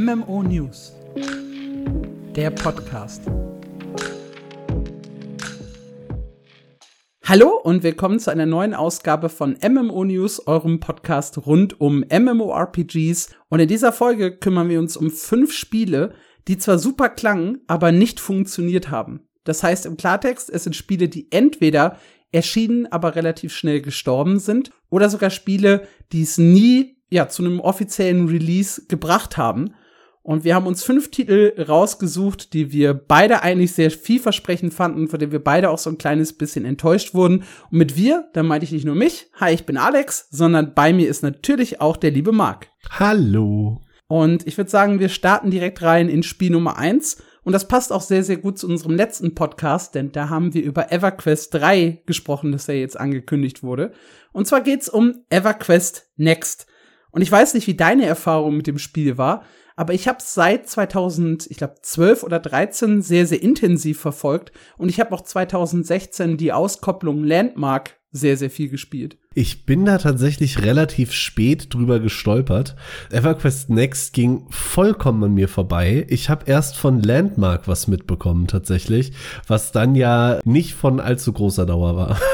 MMO News, der Podcast. Hallo und willkommen zu einer neuen Ausgabe von MMO News, eurem Podcast rund um MMORPGs. Und in dieser Folge kümmern wir uns um fünf Spiele, die zwar super klangen, aber nicht funktioniert haben. Das heißt im Klartext, es sind Spiele, die entweder erschienen, aber relativ schnell gestorben sind, oder sogar Spiele, die es nie ja, zu einem offiziellen Release gebracht haben. Und wir haben uns fünf Titel rausgesucht, die wir beide eigentlich sehr vielversprechend fanden, von denen wir beide auch so ein kleines bisschen enttäuscht wurden. Und mit wir, da meinte ich nicht nur mich, hi, ich bin Alex, sondern bei mir ist natürlich auch der liebe Marc. Hallo. Und ich würde sagen, wir starten direkt rein in Spiel Nummer eins. Und das passt auch sehr, sehr gut zu unserem letzten Podcast, denn da haben wir über EverQuest 3 gesprochen, das ja jetzt angekündigt wurde. Und zwar geht's um EverQuest Next. Und ich weiß nicht, wie deine Erfahrung mit dem Spiel war, aber ich habe es seit 2000, ich glaube 12 oder 13 sehr sehr intensiv verfolgt und ich habe auch 2016 die Auskopplung Landmark sehr sehr viel gespielt. Ich bin da tatsächlich relativ spät drüber gestolpert. EverQuest Next ging vollkommen an mir vorbei. Ich habe erst von Landmark was mitbekommen tatsächlich, was dann ja nicht von allzu großer Dauer war.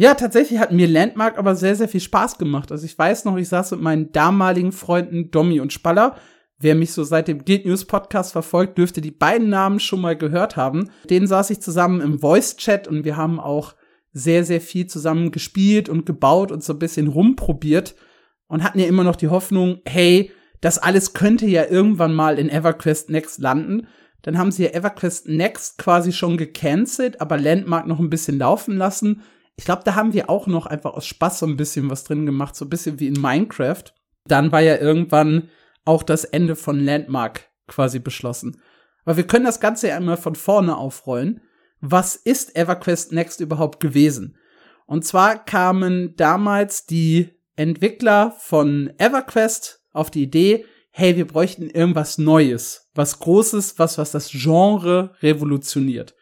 Ja, tatsächlich hat mir Landmark aber sehr, sehr viel Spaß gemacht. Also ich weiß noch, ich saß mit meinen damaligen Freunden Domi und Spaller. Wer mich so seit dem Guild News Podcast verfolgt, dürfte die beiden Namen schon mal gehört haben. Den saß ich zusammen im Voice Chat und wir haben auch sehr, sehr viel zusammen gespielt und gebaut und so ein bisschen rumprobiert und hatten ja immer noch die Hoffnung, hey, das alles könnte ja irgendwann mal in EverQuest Next landen. Dann haben sie ja EverQuest Next quasi schon gecancelt, aber Landmark noch ein bisschen laufen lassen ich glaube, da haben wir auch noch einfach aus Spaß so ein bisschen was drin gemacht, so ein bisschen wie in Minecraft. Dann war ja irgendwann auch das Ende von Landmark quasi beschlossen. Aber wir können das Ganze ja einmal von vorne aufrollen. Was ist EverQuest Next überhaupt gewesen? Und zwar kamen damals die Entwickler von EverQuest auf die Idee, hey, wir bräuchten irgendwas Neues, was Großes, was, was das Genre revolutioniert.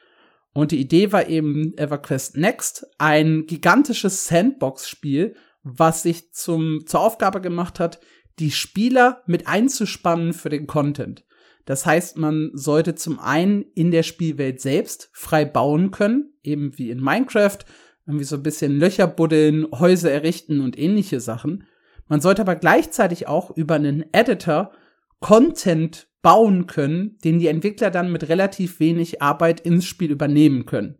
Und die Idee war eben EverQuest Next, ein gigantisches Sandbox-Spiel, was sich zum, zur Aufgabe gemacht hat, die Spieler mit einzuspannen für den Content. Das heißt, man sollte zum einen in der Spielwelt selbst frei bauen können, eben wie in Minecraft, irgendwie so ein bisschen Löcher buddeln, Häuser errichten und ähnliche Sachen. Man sollte aber gleichzeitig auch über einen Editor Content bauen können, den die Entwickler dann mit relativ wenig Arbeit ins Spiel übernehmen können.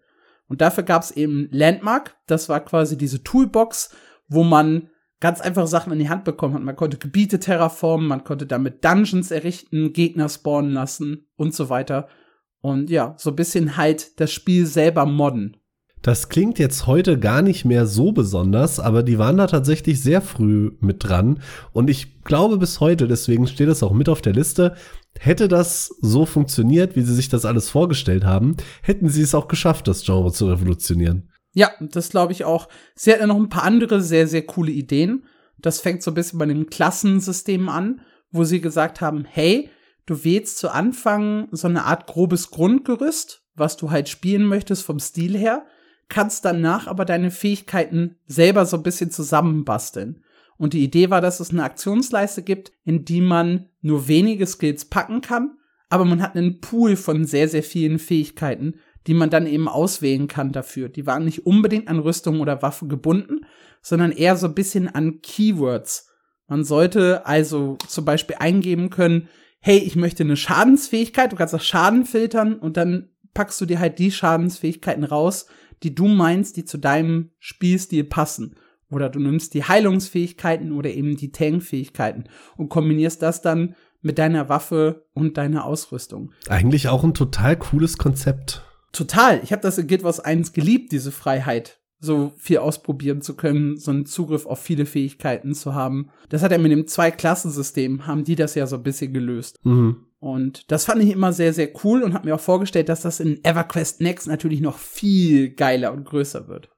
Und dafür gab es eben Landmark, das war quasi diese Toolbox, wo man ganz einfache Sachen in die Hand bekommen hat. Man konnte Gebiete terraformen, man konnte damit Dungeons errichten, Gegner spawnen lassen und so weiter. Und ja, so ein bisschen halt das Spiel selber modden. Das klingt jetzt heute gar nicht mehr so besonders, aber die waren da tatsächlich sehr früh mit dran. Und ich glaube bis heute, deswegen steht es auch mit auf der Liste, hätte das so funktioniert, wie sie sich das alles vorgestellt haben, hätten sie es auch geschafft, das Genre zu revolutionieren. Ja, das glaube ich auch. Sie hatten noch ein paar andere sehr, sehr coole Ideen. Das fängt so ein bisschen bei dem Klassensystem an, wo sie gesagt haben, hey, du wählst zu Anfang so eine Art grobes Grundgerüst, was du halt spielen möchtest vom Stil her kannst danach aber deine Fähigkeiten selber so ein bisschen zusammenbasteln. Und die Idee war, dass es eine Aktionsleiste gibt, in die man nur wenige Skills packen kann, aber man hat einen Pool von sehr, sehr vielen Fähigkeiten, die man dann eben auswählen kann dafür. Die waren nicht unbedingt an Rüstung oder Waffe gebunden, sondern eher so ein bisschen an Keywords. Man sollte also zum Beispiel eingeben können, hey, ich möchte eine Schadensfähigkeit, du kannst auch Schaden filtern und dann packst du dir halt die Schadensfähigkeiten raus, die du meinst, die zu deinem Spielstil passen. Oder du nimmst die Heilungsfähigkeiten oder eben die Tankfähigkeiten und kombinierst das dann mit deiner Waffe und deiner Ausrüstung. Eigentlich auch ein total cooles Konzept. Total. Ich habe das in Guild Wars 1 geliebt, diese Freiheit, so viel ausprobieren zu können, so einen Zugriff auf viele Fähigkeiten zu haben. Das hat ja mit dem Zwei-Klassen-System, haben die das ja so ein bisschen gelöst. Mhm. Und das fand ich immer sehr, sehr cool und habe mir auch vorgestellt, dass das in EverQuest Next natürlich noch viel geiler und größer wird.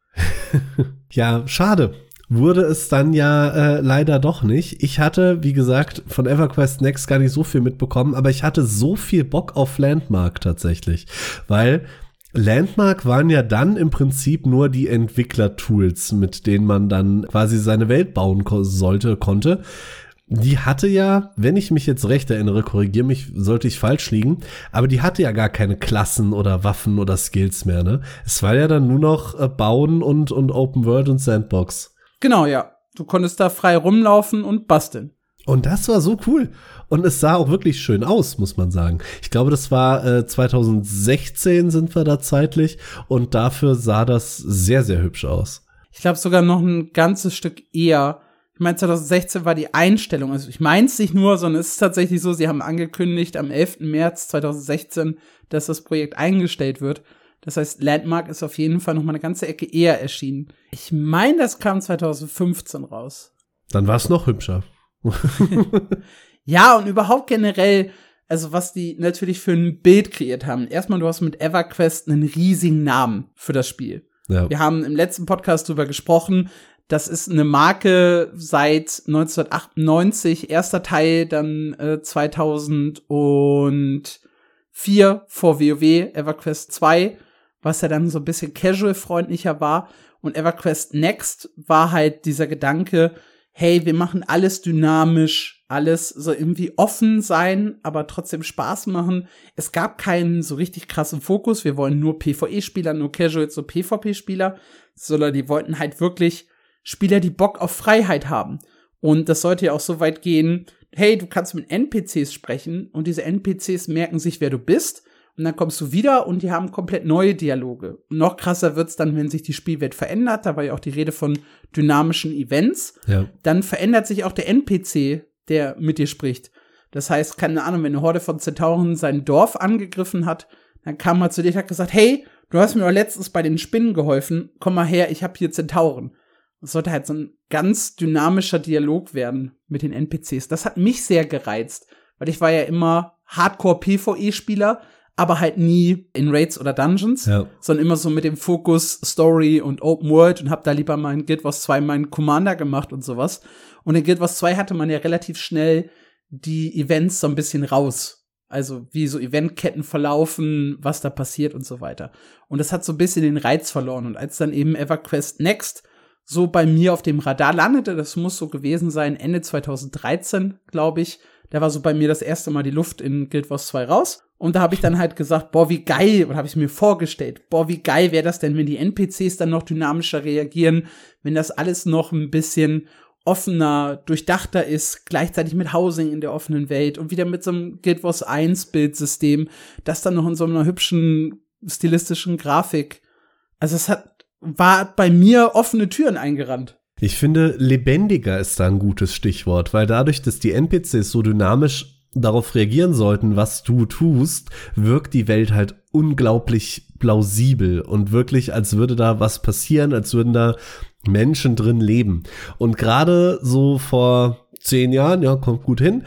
ja, schade. Wurde es dann ja äh, leider doch nicht. Ich hatte, wie gesagt, von EverQuest Next gar nicht so viel mitbekommen, aber ich hatte so viel Bock auf Landmark tatsächlich, weil Landmark waren ja dann im Prinzip nur die Entwickler-Tools, mit denen man dann quasi seine Welt bauen ko sollte, konnte. die hatte ja, wenn ich mich jetzt recht erinnere, korrigiere mich, sollte ich falsch liegen, aber die hatte ja gar keine Klassen oder Waffen oder Skills mehr, ne? Es war ja dann nur noch äh, Bauen und, und Open World und Sandbox. Genau, ja. Du konntest da frei rumlaufen und basteln. Und das war so cool. Und es sah auch wirklich schön aus, muss man sagen. Ich glaube, das war äh, 2016 sind wir da zeitlich und dafür sah das sehr, sehr hübsch aus. Ich glaube sogar noch ein ganzes Stück eher. Ich meine, 2016 war die Einstellung. Also ich meine es nicht nur, sondern es ist tatsächlich so, sie haben angekündigt am 11. März 2016, dass das Projekt eingestellt wird. Das heißt, Landmark ist auf jeden Fall noch mal eine ganze Ecke eher erschienen. Ich meine, das kam 2015 raus. Dann war es noch hübscher. ja, und überhaupt generell, also was die natürlich für ein Bild kreiert haben. Erstmal, du hast mit EverQuest einen riesigen Namen für das Spiel. Ja. Wir haben im letzten Podcast drüber gesprochen. Das ist eine Marke seit 1998, erster Teil, dann äh, 2004 vor WoW, EverQuest 2, was ja dann so ein bisschen casual-freundlicher war. Und EverQuest Next war halt dieser Gedanke, hey, wir machen alles dynamisch, alles so irgendwie offen sein, aber trotzdem Spaß machen. Es gab keinen so richtig krassen Fokus. Wir wollen nur PvE-Spieler, nur Casuals, so PvP-Spieler, sondern die wollten halt wirklich Spieler, die Bock auf Freiheit haben. Und das sollte ja auch so weit gehen, hey, du kannst mit NPCs sprechen und diese NPCs merken sich, wer du bist und dann kommst du wieder und die haben komplett neue Dialoge. Und noch krasser wird's dann, wenn sich die Spielwelt verändert. Da war ja auch die Rede von dynamischen Events. Ja. Dann verändert sich auch der NPC, der mit dir spricht. Das heißt, keine Ahnung, wenn eine Horde von Zentauren sein Dorf angegriffen hat, dann kam er zu dir und hat gesagt, hey, du hast mir doch letztens bei den Spinnen geholfen, komm mal her, ich hab hier Zentauren. Das sollte halt so ein ganz dynamischer Dialog werden mit den NPCs. Das hat mich sehr gereizt, weil ich war ja immer Hardcore-PvE-Spieler, aber halt nie in Raids oder Dungeons, ja. sondern immer so mit dem Fokus Story und Open World und hab da lieber mal in Guild Wars 2 meinen Commander gemacht und sowas. Und in Guild Wars 2 hatte man ja relativ schnell die Events so ein bisschen raus. Also wie so Eventketten verlaufen, was da passiert und so weiter. Und das hat so ein bisschen den Reiz verloren. Und als dann eben EverQuest Next so bei mir auf dem Radar landete, das muss so gewesen sein, Ende 2013, glaube ich, da war so bei mir das erste Mal die Luft in Guild Wars 2 raus. Und da habe ich dann halt gesagt, boah, wie geil, oder habe ich mir vorgestellt, boah, wie geil wäre das denn, wenn die NPCs dann noch dynamischer reagieren, wenn das alles noch ein bisschen offener, durchdachter ist, gleichzeitig mit Housing in der offenen Welt und wieder mit so einem Guild Wars 1 Bildsystem, das dann noch in so einer hübschen stilistischen Grafik. Also es hat, war bei mir offene Türen eingerannt. Ich finde, lebendiger ist da ein gutes Stichwort, weil dadurch, dass die NPCs so dynamisch darauf reagieren sollten, was du tust, wirkt die Welt halt unglaublich plausibel und wirklich, als würde da was passieren, als würden da Menschen drin leben. Und gerade so vor zehn Jahren, ja, kommt gut hin,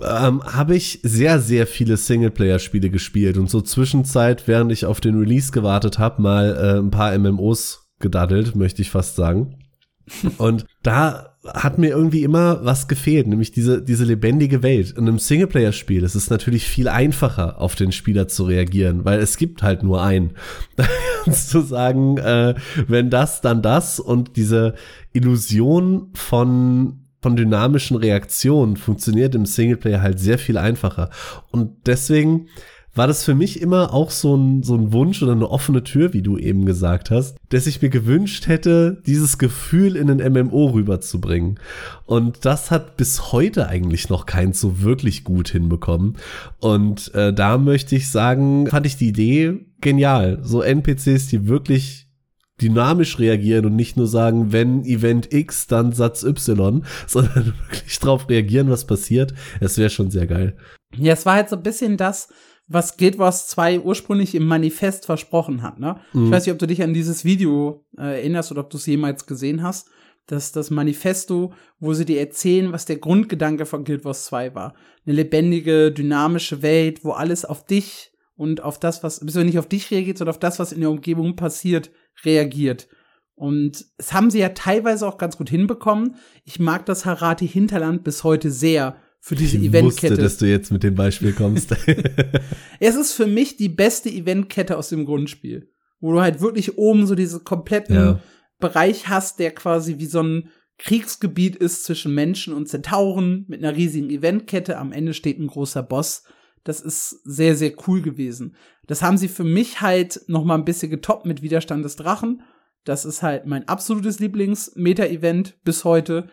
ähm, habe ich sehr, sehr viele Singleplayer-Spiele gespielt und so Zwischenzeit, während ich auf den Release gewartet habe, mal äh, ein paar MMOs gedaddelt, möchte ich fast sagen. Und da hat mir irgendwie immer was gefehlt, nämlich diese, diese lebendige Welt. In einem Singleplayer-Spiel ist es natürlich viel einfacher, auf den Spieler zu reagieren, weil es gibt halt nur einen. Da kannst du sagen, äh, wenn das, dann das und diese Illusion von von dynamischen Reaktionen funktioniert im Singleplayer halt sehr viel einfacher. Und deswegen war das für mich immer auch so ein, so ein Wunsch oder eine offene Tür, wie du eben gesagt hast, dass ich mir gewünscht hätte, dieses Gefühl in ein MMO rüberzubringen. Und das hat bis heute eigentlich noch keins so wirklich gut hinbekommen. Und äh, da möchte ich sagen, fand ich die Idee genial. So NPCs, die wirklich dynamisch reagieren und nicht nur sagen, wenn Event X, dann Satz Y, sondern wirklich drauf reagieren, was passiert. Es wäre schon sehr geil. Ja, es war halt so ein bisschen das, was Guild Wars 2 ursprünglich im Manifest versprochen hat. Ne? Mhm. Ich weiß nicht, ob du dich an dieses Video äh, erinnerst oder ob du es jemals gesehen hast. Das das Manifesto, wo sie dir erzählen, was der Grundgedanke von Guild Wars 2 war. Eine lebendige, dynamische Welt, wo alles auf dich und auf das, was, bist nicht auf dich reagiert, sondern auf das, was in der Umgebung passiert, reagiert. Und es haben sie ja teilweise auch ganz gut hinbekommen. Ich mag das Harati Hinterland bis heute sehr für diese ich Eventkette. Wusste, dass du jetzt mit dem Beispiel kommst. es ist für mich die beste Eventkette aus dem Grundspiel, wo du halt wirklich oben so diesen kompletten ja. Bereich hast, der quasi wie so ein Kriegsgebiet ist zwischen Menschen und Zentauren mit einer riesigen Eventkette. Am Ende steht ein großer Boss. Das ist sehr, sehr cool gewesen. Das haben sie für mich halt noch mal ein bisschen getoppt mit Widerstand des Drachen. Das ist halt mein absolutes Lieblings-Meta-Event bis heute.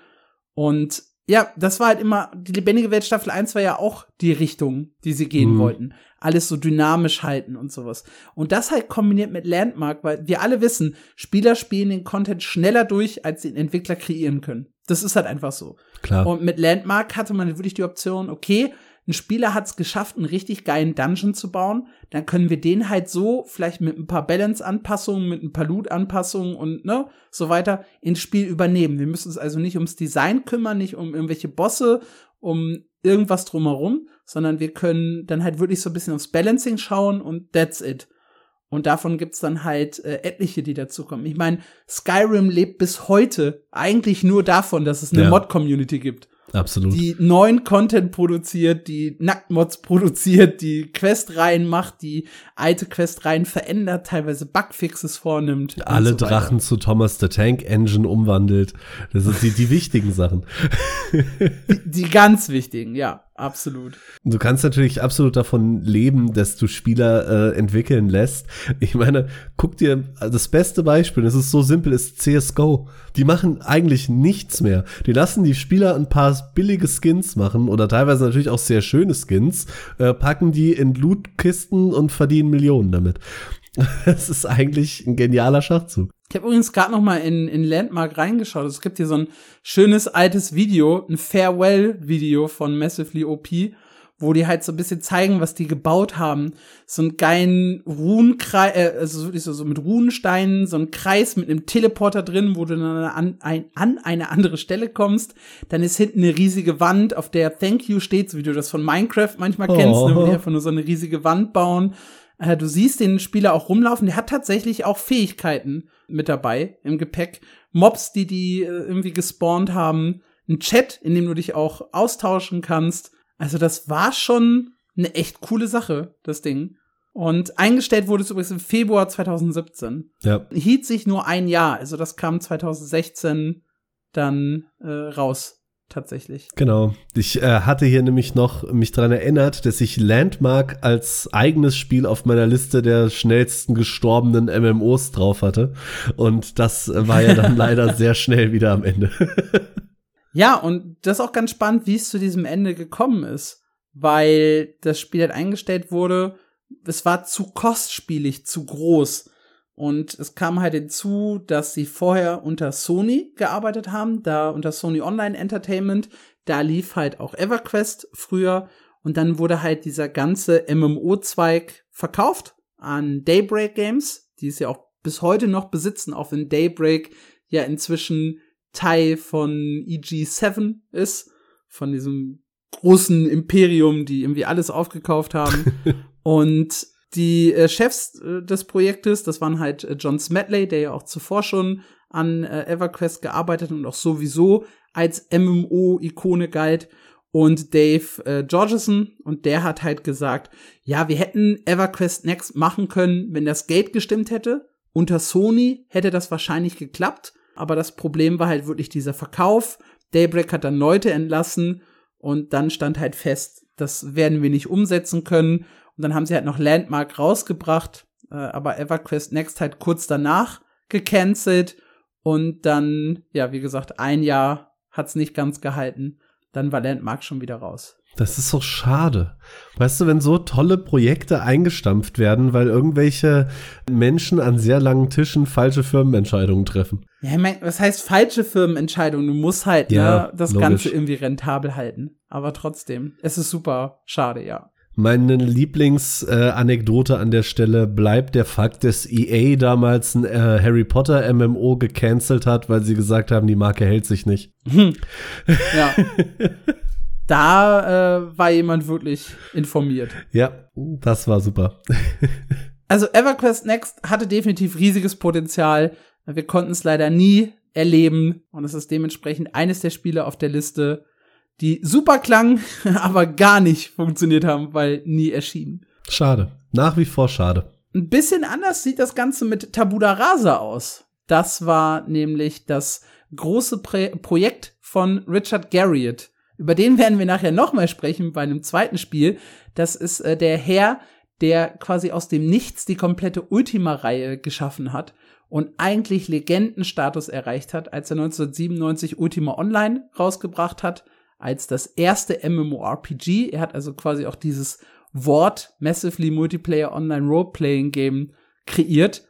Und ja, das war halt immer, die lebendige Welt Staffel 1 war ja auch die Richtung, die sie gehen mhm. wollten. Alles so dynamisch halten und sowas. Und das halt kombiniert mit Landmark, weil wir alle wissen, Spieler spielen den Content schneller durch, als den Entwickler kreieren können. Das ist halt einfach so. Klar. Und mit Landmark hatte man wirklich die Option, okay, ein Spieler hat es geschafft, einen richtig geilen Dungeon zu bauen, dann können wir den halt so, vielleicht mit ein paar Balance-Anpassungen, mit ein paar Loot-Anpassungen und ne, so weiter, ins Spiel übernehmen. Wir müssen uns also nicht ums Design kümmern, nicht um irgendwelche Bosse, um irgendwas drumherum, sondern wir können dann halt wirklich so ein bisschen aufs Balancing schauen und that's it. Und davon gibt's dann halt äh, etliche, die dazukommen. Ich meine, Skyrim lebt bis heute eigentlich nur davon, dass es eine ja. Mod-Community gibt. Absolut. Die neuen Content produziert, die Nacktmods produziert, die Questreihen macht, die alte Questreihen verändert, teilweise Bugfixes vornimmt. Alle so Drachen zu Thomas the Tank Engine umwandelt. Das sind die, die wichtigen Sachen. Die, die ganz wichtigen, ja. Absolut. Du kannst natürlich absolut davon leben, dass du Spieler äh, entwickeln lässt. Ich meine, guck dir das beste Beispiel, das ist so simpel, ist CSGO. Die machen eigentlich nichts mehr. Die lassen die Spieler ein paar billige Skins machen oder teilweise natürlich auch sehr schöne Skins, äh, packen die in Lootkisten und verdienen Millionen damit. Das ist eigentlich ein genialer Schachzug. Ich habe übrigens gerade noch mal in, in Landmark reingeschaut. Es gibt hier so ein schönes altes Video, ein Farewell-Video von Massively OP, wo die halt so ein bisschen zeigen, was die gebaut haben. So einen geilen Runenkreis, äh, also wirklich so, so mit Runensteinen, so ein Kreis mit einem Teleporter drin, wo du dann an, ein, an eine andere Stelle kommst. Dann ist hinten eine riesige Wand, auf der Thank You steht, so wie du das von Minecraft manchmal oh. kennst, ne, wo die einfach nur so eine riesige Wand bauen. Äh, du siehst den Spieler auch rumlaufen, der hat tatsächlich auch Fähigkeiten mit dabei im Gepäck. Mobs, die die äh, irgendwie gespawnt haben. Ein Chat, in dem du dich auch austauschen kannst. Also das war schon eine echt coole Sache, das Ding. Und eingestellt wurde es übrigens im Februar 2017. Ja. Hielt sich nur ein Jahr. Also das kam 2016 dann äh, raus tatsächlich. Genau. Ich äh, hatte hier nämlich noch mich daran erinnert, dass ich Landmark als eigenes Spiel auf meiner Liste der schnellsten gestorbenen MMOs drauf hatte. Und das war ja dann leider sehr schnell wieder am Ende. ja, und das ist auch ganz spannend, wie es zu diesem Ende gekommen ist. Weil das Spiel halt eingestellt wurde, es war zu kostspielig, zu groß. Und es kam halt hinzu, dass sie vorher unter Sony gearbeitet haben, da unter Sony Online Entertainment, da lief halt auch EverQuest früher und dann wurde halt dieser ganze MMO-Zweig verkauft an Daybreak Games, die es ja auch bis heute noch besitzen, auch wenn Daybreak ja inzwischen Teil von EG7 ist, von diesem großen Imperium, die irgendwie alles aufgekauft haben. und die äh, Chefs äh, des Projektes, das waren halt äh, John Smedley, der ja auch zuvor schon an äh, EverQuest gearbeitet und auch sowieso als MMO-Ikone galt und Dave äh, Georgeson und der hat halt gesagt, ja, wir hätten EverQuest Next machen können, wenn das Geld gestimmt hätte. Unter Sony hätte das wahrscheinlich geklappt, aber das Problem war halt wirklich dieser Verkauf. Daybreak hat dann Leute entlassen und dann stand halt fest, das werden wir nicht umsetzen können und dann haben sie halt noch Landmark rausgebracht, äh, aber EverQuest Next halt kurz danach gecancelt. Und dann, ja, wie gesagt, ein Jahr hat's nicht ganz gehalten. Dann war Landmark schon wieder raus. Das ist so schade. Weißt du, wenn so tolle Projekte eingestampft werden, weil irgendwelche Menschen an sehr langen Tischen falsche Firmenentscheidungen treffen. Ja, ich mein, was heißt falsche Firmenentscheidungen? Du musst halt ja, ne, das logisch. Ganze irgendwie rentabel halten. Aber trotzdem, es ist super schade, ja. Meine Lieblingsanekdote äh, an der Stelle bleibt der Fakt, dass EA damals ein äh, Harry Potter MMO gecancelt hat, weil sie gesagt haben, die Marke hält sich nicht. Hm. Ja. da äh, war jemand wirklich informiert. Ja, das war super. also EverQuest Next hatte definitiv riesiges Potenzial. Wir konnten es leider nie erleben und es ist dementsprechend eines der Spiele auf der Liste, die super klangen, aber gar nicht funktioniert haben, weil nie erschienen. Schade. Nach wie vor schade. Ein bisschen anders sieht das Ganze mit Tabula Rasa aus. Das war nämlich das große Pro Projekt von Richard Garriott. Über den werden wir nachher nochmal sprechen bei einem zweiten Spiel. Das ist äh, der Herr, der quasi aus dem Nichts die komplette Ultima-Reihe geschaffen hat und eigentlich Legendenstatus erreicht hat, als er 1997 Ultima Online rausgebracht hat, als das erste MMORPG. Er hat also quasi auch dieses Wort Massively Multiplayer Online Role-Playing Game kreiert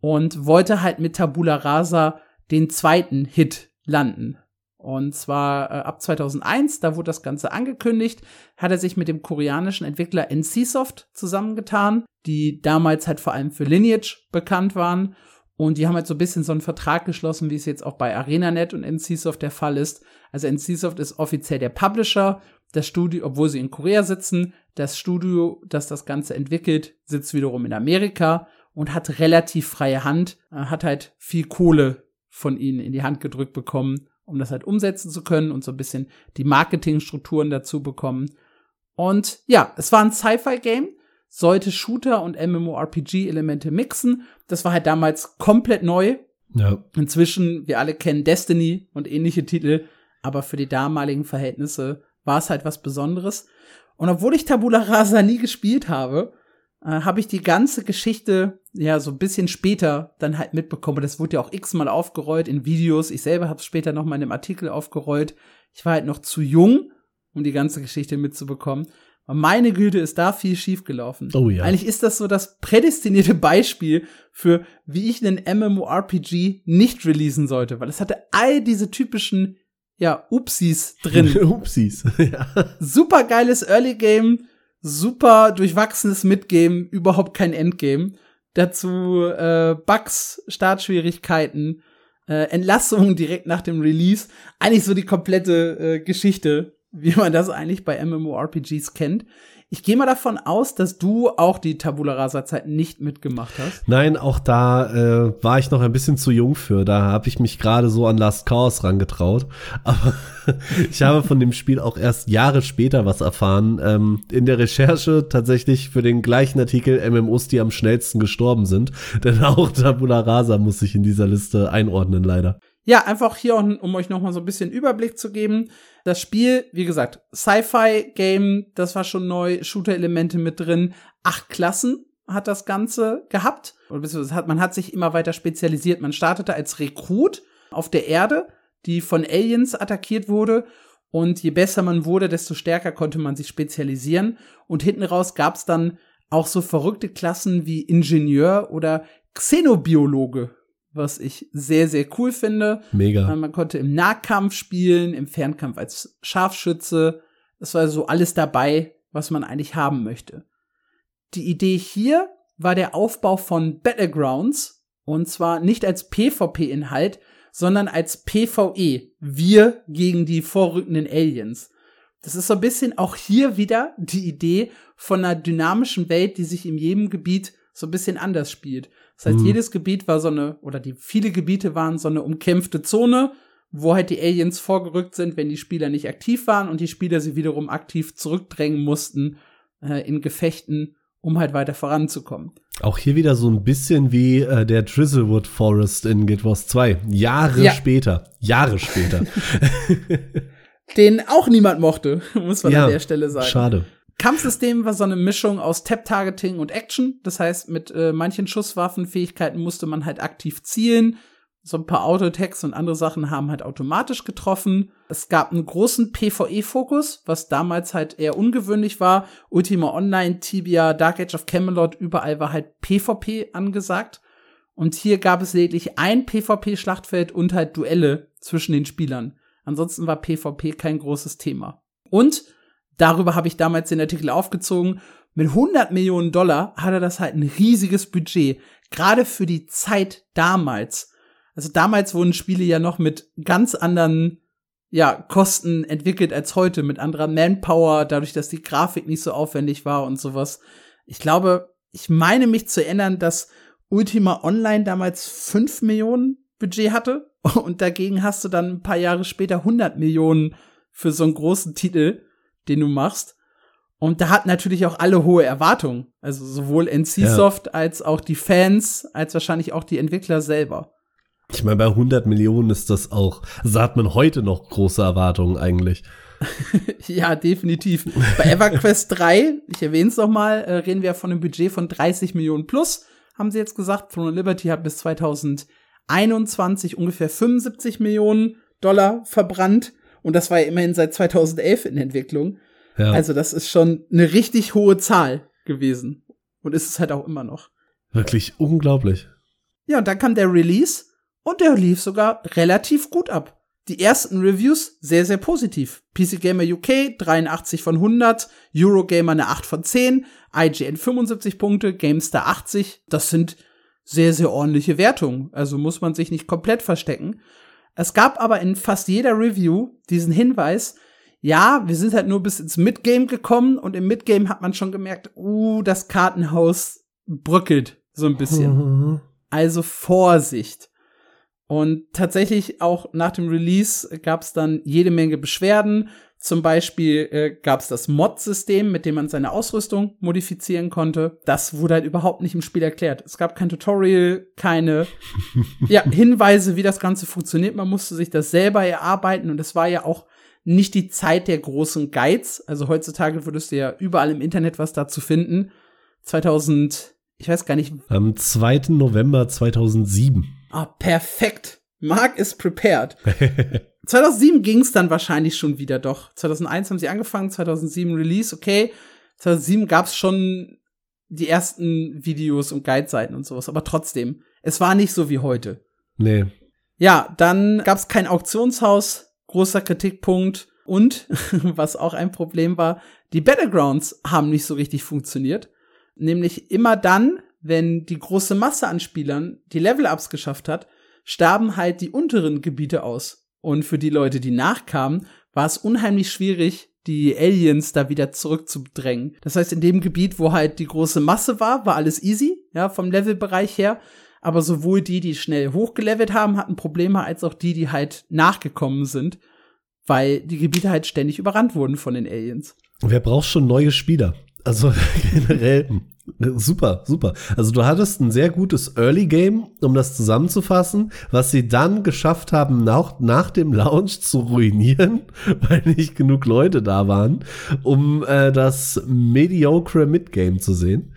und wollte halt mit Tabula Rasa den zweiten Hit landen. Und zwar äh, ab 2001, da wurde das Ganze angekündigt, hat er sich mit dem koreanischen Entwickler NCSoft zusammengetan, die damals halt vor allem für Lineage bekannt waren. Und die haben halt so ein bisschen so einen Vertrag geschlossen, wie es jetzt auch bei ArenaNet und NCSoft der Fall ist. Also NCSoft ist offiziell der Publisher. Das Studio, obwohl sie in Korea sitzen, das Studio, das das Ganze entwickelt, sitzt wiederum in Amerika und hat relativ freie Hand, äh, hat halt viel Kohle von ihnen in die Hand gedrückt bekommen, um das halt umsetzen zu können und so ein bisschen die Marketingstrukturen dazu bekommen. Und ja, es war ein Sci-Fi-Game, sollte Shooter und MMORPG-Elemente mixen. Das war halt damals komplett neu. Ja. Inzwischen, wir alle kennen Destiny und ähnliche Titel, aber für die damaligen Verhältnisse war es halt was Besonderes. Und obwohl ich Tabula Rasa nie gespielt habe, äh, habe ich die ganze Geschichte ja so ein bisschen später dann halt mitbekommen. Das wurde ja auch x-mal aufgerollt in Videos. Ich selber habe es später noch mal in einem Artikel aufgerollt. Ich war halt noch zu jung, um die ganze Geschichte mitzubekommen. Aber meine Güte, ist da viel schiefgelaufen. Oh ja. Eigentlich ist das so das prädestinierte Beispiel für, wie ich einen MMORPG nicht releasen sollte, weil es hatte all diese typischen, ja, Upsis drin. Upsis, ja. Super geiles Early Game, super durchwachsenes Midgame, überhaupt kein Endgame. Dazu äh, Bugs, Startschwierigkeiten, äh, Entlassungen direkt nach dem Release. Eigentlich so die komplette äh, Geschichte, wie man das eigentlich bei MMORPGs kennt. Ich gehe mal davon aus, dass du auch die Tabula Rasa Zeit nicht mitgemacht hast. Nein, auch da äh, war ich noch ein bisschen zu jung für. Da habe ich mich gerade so an Last Chaos rangetraut. Aber ich habe von dem Spiel auch erst Jahre später was erfahren. Ähm, in der Recherche tatsächlich für den gleichen Artikel MMOs, die am schnellsten gestorben sind. Denn auch Tabula Rasa muss sich in dieser Liste einordnen, leider. Ja, einfach hier, um euch noch mal so ein bisschen Überblick zu geben. Das Spiel, wie gesagt, Sci-Fi-Game, das war schon neu, Shooter-Elemente mit drin. Acht Klassen hat das Ganze gehabt. man hat sich immer weiter spezialisiert. Man startete als Rekrut auf der Erde, die von Aliens attackiert wurde. Und je besser man wurde, desto stärker konnte man sich spezialisieren. Und hinten raus gab's dann auch so verrückte Klassen wie Ingenieur oder Xenobiologe was ich sehr, sehr cool finde. Mega. Man konnte im Nahkampf spielen, im Fernkampf als Scharfschütze. Es war so alles dabei, was man eigentlich haben möchte. Die Idee hier war der Aufbau von Battlegrounds und zwar nicht als PvP-Inhalt, sondern als PvE. Wir gegen die vorrückenden Aliens. Das ist so ein bisschen auch hier wieder die Idee von einer dynamischen Welt, die sich in jedem Gebiet so ein bisschen anders spielt. Das heißt, mhm. jedes Gebiet war so eine, oder die viele Gebiete waren so eine umkämpfte Zone, wo halt die Aliens vorgerückt sind, wenn die Spieler nicht aktiv waren und die Spieler sie wiederum aktiv zurückdrängen mussten äh, in Gefechten, um halt weiter voranzukommen. Auch hier wieder so ein bisschen wie äh, der Drizzlewood Forest in Guild Wars 2. Jahre ja. später. Jahre später. Den auch niemand mochte, muss man ja, an der Stelle sagen. Schade. Kampfsystem war so eine Mischung aus Tap-Targeting und Action. Das heißt, mit äh, manchen Schusswaffenfähigkeiten musste man halt aktiv zielen. So ein paar Auto-Attacks und andere Sachen haben halt automatisch getroffen. Es gab einen großen PvE-Fokus, was damals halt eher ungewöhnlich war. Ultima Online, Tibia, Dark Age of Camelot, überall war halt PvP angesagt. Und hier gab es lediglich ein PvP-Schlachtfeld und halt Duelle zwischen den Spielern. Ansonsten war PvP kein großes Thema. Und darüber habe ich damals den Artikel aufgezogen. Mit 100 Millionen Dollar hat er das halt ein riesiges Budget. Gerade für die Zeit damals. Also damals wurden Spiele ja noch mit ganz anderen ja, Kosten entwickelt als heute, mit anderer Manpower, dadurch, dass die Grafik nicht so aufwendig war und sowas. Ich glaube, ich meine mich zu erinnern, dass Ultima Online damals 5 Millionen Budget hatte und dagegen hast du dann ein paar Jahre später 100 Millionen für so einen großen Titel den du machst. Und da hat natürlich auch alle hohe Erwartungen. Also sowohl NC-Soft ja. als auch die Fans, als wahrscheinlich auch die Entwickler selber. Ich meine, bei 100 Millionen ist das auch, also hat man heute noch große Erwartungen eigentlich. ja, definitiv. Bei EverQuest 3, ich erwähne es nochmal, äh, reden wir von einem Budget von 30 Millionen plus, haben sie jetzt gesagt. Throne Liberty hat bis 2021 ungefähr 75 Millionen Dollar verbrannt. Und das war ja immerhin seit 2011 in Entwicklung. Ja. Also das ist schon eine richtig hohe Zahl gewesen. Und ist es halt auch immer noch. Wirklich unglaublich. Ja, und dann kam der Release und der lief sogar relativ gut ab. Die ersten Reviews sehr, sehr positiv. PC Gamer UK 83 von 100, Eurogamer eine 8 von 10, IGN 75 Punkte, GameStar 80. Das sind sehr, sehr ordentliche Wertungen. Also muss man sich nicht komplett verstecken. Es gab aber in fast jeder Review diesen Hinweis, ja, wir sind halt nur bis ins Midgame gekommen und im Midgame hat man schon gemerkt, uh, das Kartenhaus bröckelt so ein bisschen. Also Vorsicht. Und tatsächlich auch nach dem Release gab es dann jede Menge Beschwerden. Zum Beispiel äh, gab es das Mod-System, mit dem man seine Ausrüstung modifizieren konnte. Das wurde halt überhaupt nicht im Spiel erklärt. Es gab kein Tutorial, keine ja, Hinweise, wie das Ganze funktioniert. Man musste sich das selber erarbeiten und es war ja auch nicht die Zeit der großen Guides. Also heutzutage würdest du ja überall im Internet was dazu finden. 2000, ich weiß gar nicht. Am 2. November 2007. Ah, perfekt. Mark is prepared. 2007 ging es dann wahrscheinlich schon wieder doch. 2001 haben sie angefangen, 2007 Release, okay. 2007 gab es schon die ersten Videos und Guide-Seiten und sowas, aber trotzdem, es war nicht so wie heute. Nee. Ja, dann gab es kein Auktionshaus, großer Kritikpunkt. Und, was auch ein Problem war, die Battlegrounds haben nicht so richtig funktioniert. Nämlich immer dann, wenn die große Masse an Spielern die Level-Ups geschafft hat, starben halt die unteren Gebiete aus. Und für die Leute, die nachkamen, war es unheimlich schwierig, die Aliens da wieder zurückzudrängen. Das heißt, in dem Gebiet, wo halt die große Masse war, war alles easy, ja, vom Levelbereich her. Aber sowohl die, die schnell hochgelevelt haben, hatten Probleme, als auch die, die halt nachgekommen sind, weil die Gebiete halt ständig überrannt wurden von den Aliens. Wer braucht schon neue Spieler? Also generell Super, super. Also du hattest ein sehr gutes Early Game, um das zusammenzufassen, was sie dann geschafft haben, nach, nach dem Launch zu ruinieren, weil nicht genug Leute da waren, um äh, das mediocre Midgame zu sehen.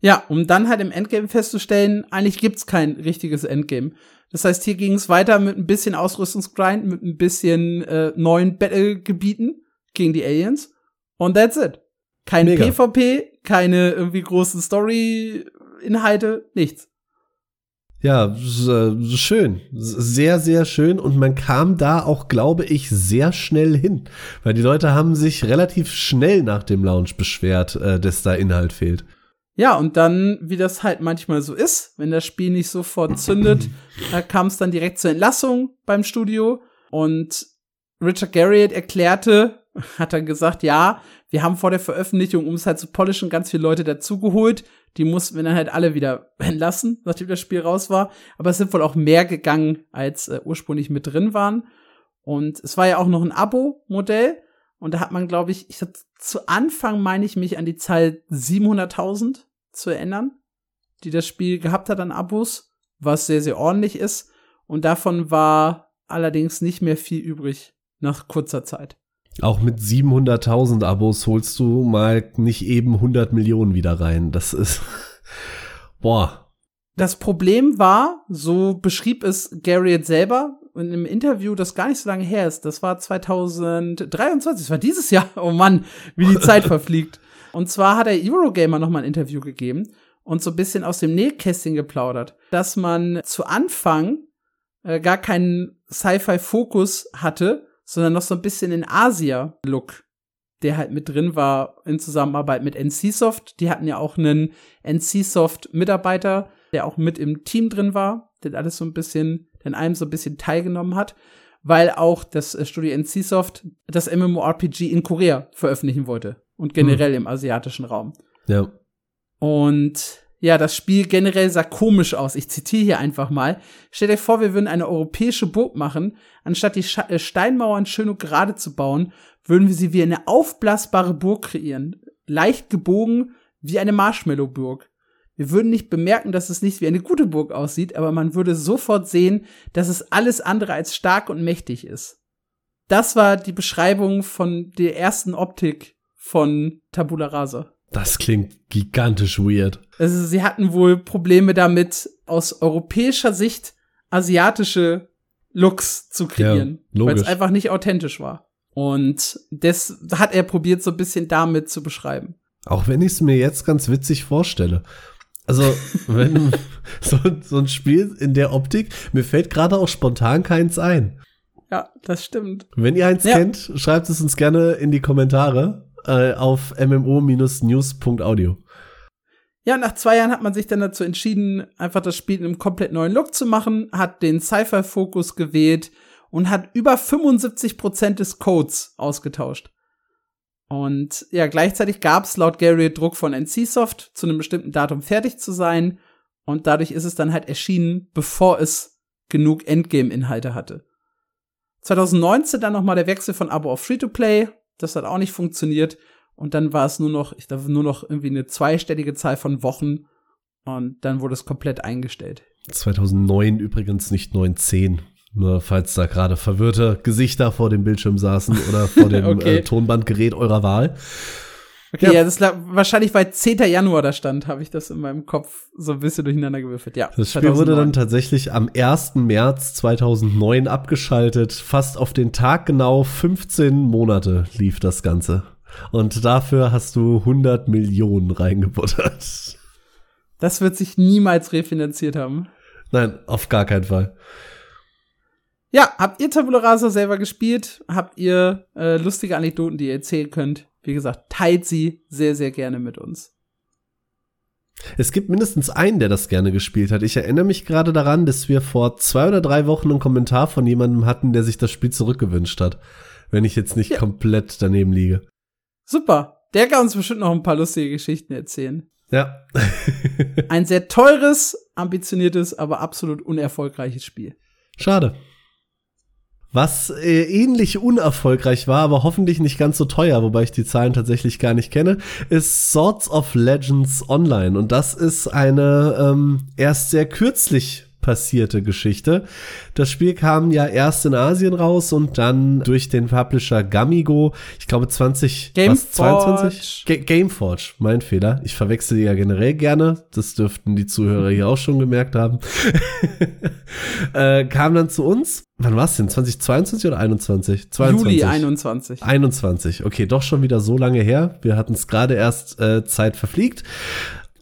Ja, um dann halt im Endgame festzustellen, eigentlich gibt's kein richtiges Endgame. Das heißt, hier ging es weiter mit ein bisschen Ausrüstungsgrind, mit ein bisschen äh, neuen Battle-Gebieten gegen die Aliens. Und that's it. Kein Mega. PvP, keine irgendwie großen Story-Inhalte, nichts. Ja, schön. Sehr, sehr schön. Und man kam da auch, glaube ich, sehr schnell hin. Weil die Leute haben sich relativ schnell nach dem Launch beschwert, äh, dass da Inhalt fehlt. Ja, und dann, wie das halt manchmal so ist, wenn das Spiel nicht sofort zündet, da kam es dann direkt zur Entlassung beim Studio. Und Richard Garriott erklärte, hat dann gesagt, ja, wir haben vor der Veröffentlichung, um es halt zu polischen, ganz viele Leute dazugeholt. Die mussten wir dann halt alle wieder entlassen, nachdem das Spiel raus war. Aber es sind wohl auch mehr gegangen, als äh, ursprünglich mit drin waren. Und es war ja auch noch ein Abo-Modell. Und da hat man, glaube ich, ich hab, zu Anfang meine ich mich an die Zahl 700.000 zu erinnern, die das Spiel gehabt hat an Abos, was sehr, sehr ordentlich ist. Und davon war allerdings nicht mehr viel übrig nach kurzer Zeit. Auch mit 700.000 Abos holst du mal nicht eben 100 Millionen wieder rein. Das ist, boah. Das Problem war, so beschrieb es Garriott selber in einem Interview, das gar nicht so lange her ist. Das war 2023, das war dieses Jahr. Oh Mann, wie die Zeit verfliegt. Und zwar hat der Eurogamer noch mal ein Interview gegeben und so ein bisschen aus dem Nähkästchen geplaudert, dass man zu Anfang äh, gar keinen Sci-Fi-Fokus hatte, sondern noch so ein bisschen in Asia-Look, der halt mit drin war in Zusammenarbeit mit NCSoft. Die hatten ja auch einen NCSoft-Mitarbeiter, der auch mit im Team drin war, der alles so ein bisschen, der in allem so ein bisschen teilgenommen hat, weil auch das äh, Studio NCSoft das MMORPG in Korea veröffentlichen wollte und generell hm. im asiatischen Raum. Ja. Und ja, das Spiel generell sah komisch aus. Ich zitiere hier einfach mal. Stellt euch vor, wir würden eine europäische Burg machen. Anstatt die Sch äh, Steinmauern schön und gerade zu bauen, würden wir sie wie eine aufblasbare Burg kreieren. Leicht gebogen wie eine Marshmallow-Burg. Wir würden nicht bemerken, dass es nicht wie eine gute Burg aussieht, aber man würde sofort sehen, dass es alles andere als stark und mächtig ist. Das war die Beschreibung von der ersten Optik von Tabula Rasa. Das klingt gigantisch weird. Also sie hatten wohl Probleme damit, aus europäischer Sicht asiatische Looks zu kreieren, Ja, weil es einfach nicht authentisch war. Und das hat er probiert, so ein bisschen damit zu beschreiben. Auch wenn ich es mir jetzt ganz witzig vorstelle. Also, wenn so, so ein Spiel in der Optik, mir fällt gerade auch spontan keins ein. Ja, das stimmt. Wenn ihr eins Ja. kennt, schreibt es uns gerne in die Kommentare äh, auf mmo-news.audio. Ja, nach zwei Jahren hat man sich dann dazu entschieden, einfach das Spiel in einem komplett neuen Look zu machen, hat den Sci-Fi-Fokus gewählt und hat über 75 Prozent des Codes ausgetauscht. Und ja, gleichzeitig gab es laut Gary Druck von NCSoft, zu einem bestimmten Datum fertig zu sein. Und dadurch ist es dann halt erschienen, bevor es genug Endgame-Inhalte hatte. 2019 dann noch mal der Wechsel von Abo auf Free-to-Play. Das hat auch nicht funktioniert. Und dann war es nur noch, ich glaube, nur noch irgendwie eine zweistellige Zahl von Wochen. Und dann wurde es komplett eingestellt. 2009 übrigens nicht 910. Nur falls da gerade verwirrte Gesichter vor dem Bildschirm saßen oder vor dem Okay. äh, Tonbandgerät eurer Wahl. Okay, Ja. ja, das lag wahrscheinlich, weil 10. Januar da stand, habe ich das in meinem Kopf so ein bisschen durcheinander gewürfelt. Ja, Das Spiel wurde 2009. dann tatsächlich am 1. März 2009 abgeschaltet. Fast auf den Tag genau 15 Monate lief das Ganze. Und dafür hast du 100 Millionen reingebuttert. Das wird sich niemals refinanziert haben. Nein, auf gar keinen Fall. Ja, habt ihr Tabula Rasa selber gespielt? Habt ihr äh, lustige Anekdoten, die ihr erzählen könnt? Wie gesagt, teilt sie sehr, sehr gerne mit uns. Es gibt mindestens einen, der das gerne gespielt hat. Ich erinnere mich gerade daran, dass wir vor zwei oder drei Wochen einen Kommentar von jemandem hatten, der sich das Spiel zurückgewünscht hat. Wenn ich jetzt nicht Ja. komplett daneben liege. Super. Der kann uns bestimmt noch ein paar lustige Geschichten erzählen. Ja. Ein sehr teures, ambitioniertes, aber absolut unerfolgreiches Spiel. Schade. Was äh, ähnlich unerfolgreich war, aber hoffentlich nicht ganz so teuer, wobei ich die Zahlen tatsächlich gar nicht kenne, ist Swords of Legends Online. Und das ist eine ähm, erst sehr kürzlich passierte Geschichte. Das Spiel kam ja erst in Asien raus und dann durch den Publisher Gamigo, ich glaube 20, was, 22? Ga Gameforge, mein Fehler. Ich verwechsel die ja generell gerne. Das dürften die Zuhörer hier auch schon gemerkt haben. äh, kam dann zu uns. Wann war es denn? 2022 oder 21? 22. Juli 21. 21. Okay, doch schon wieder so lange her. Wir hatten es gerade erst äh, Zeit verfliegt.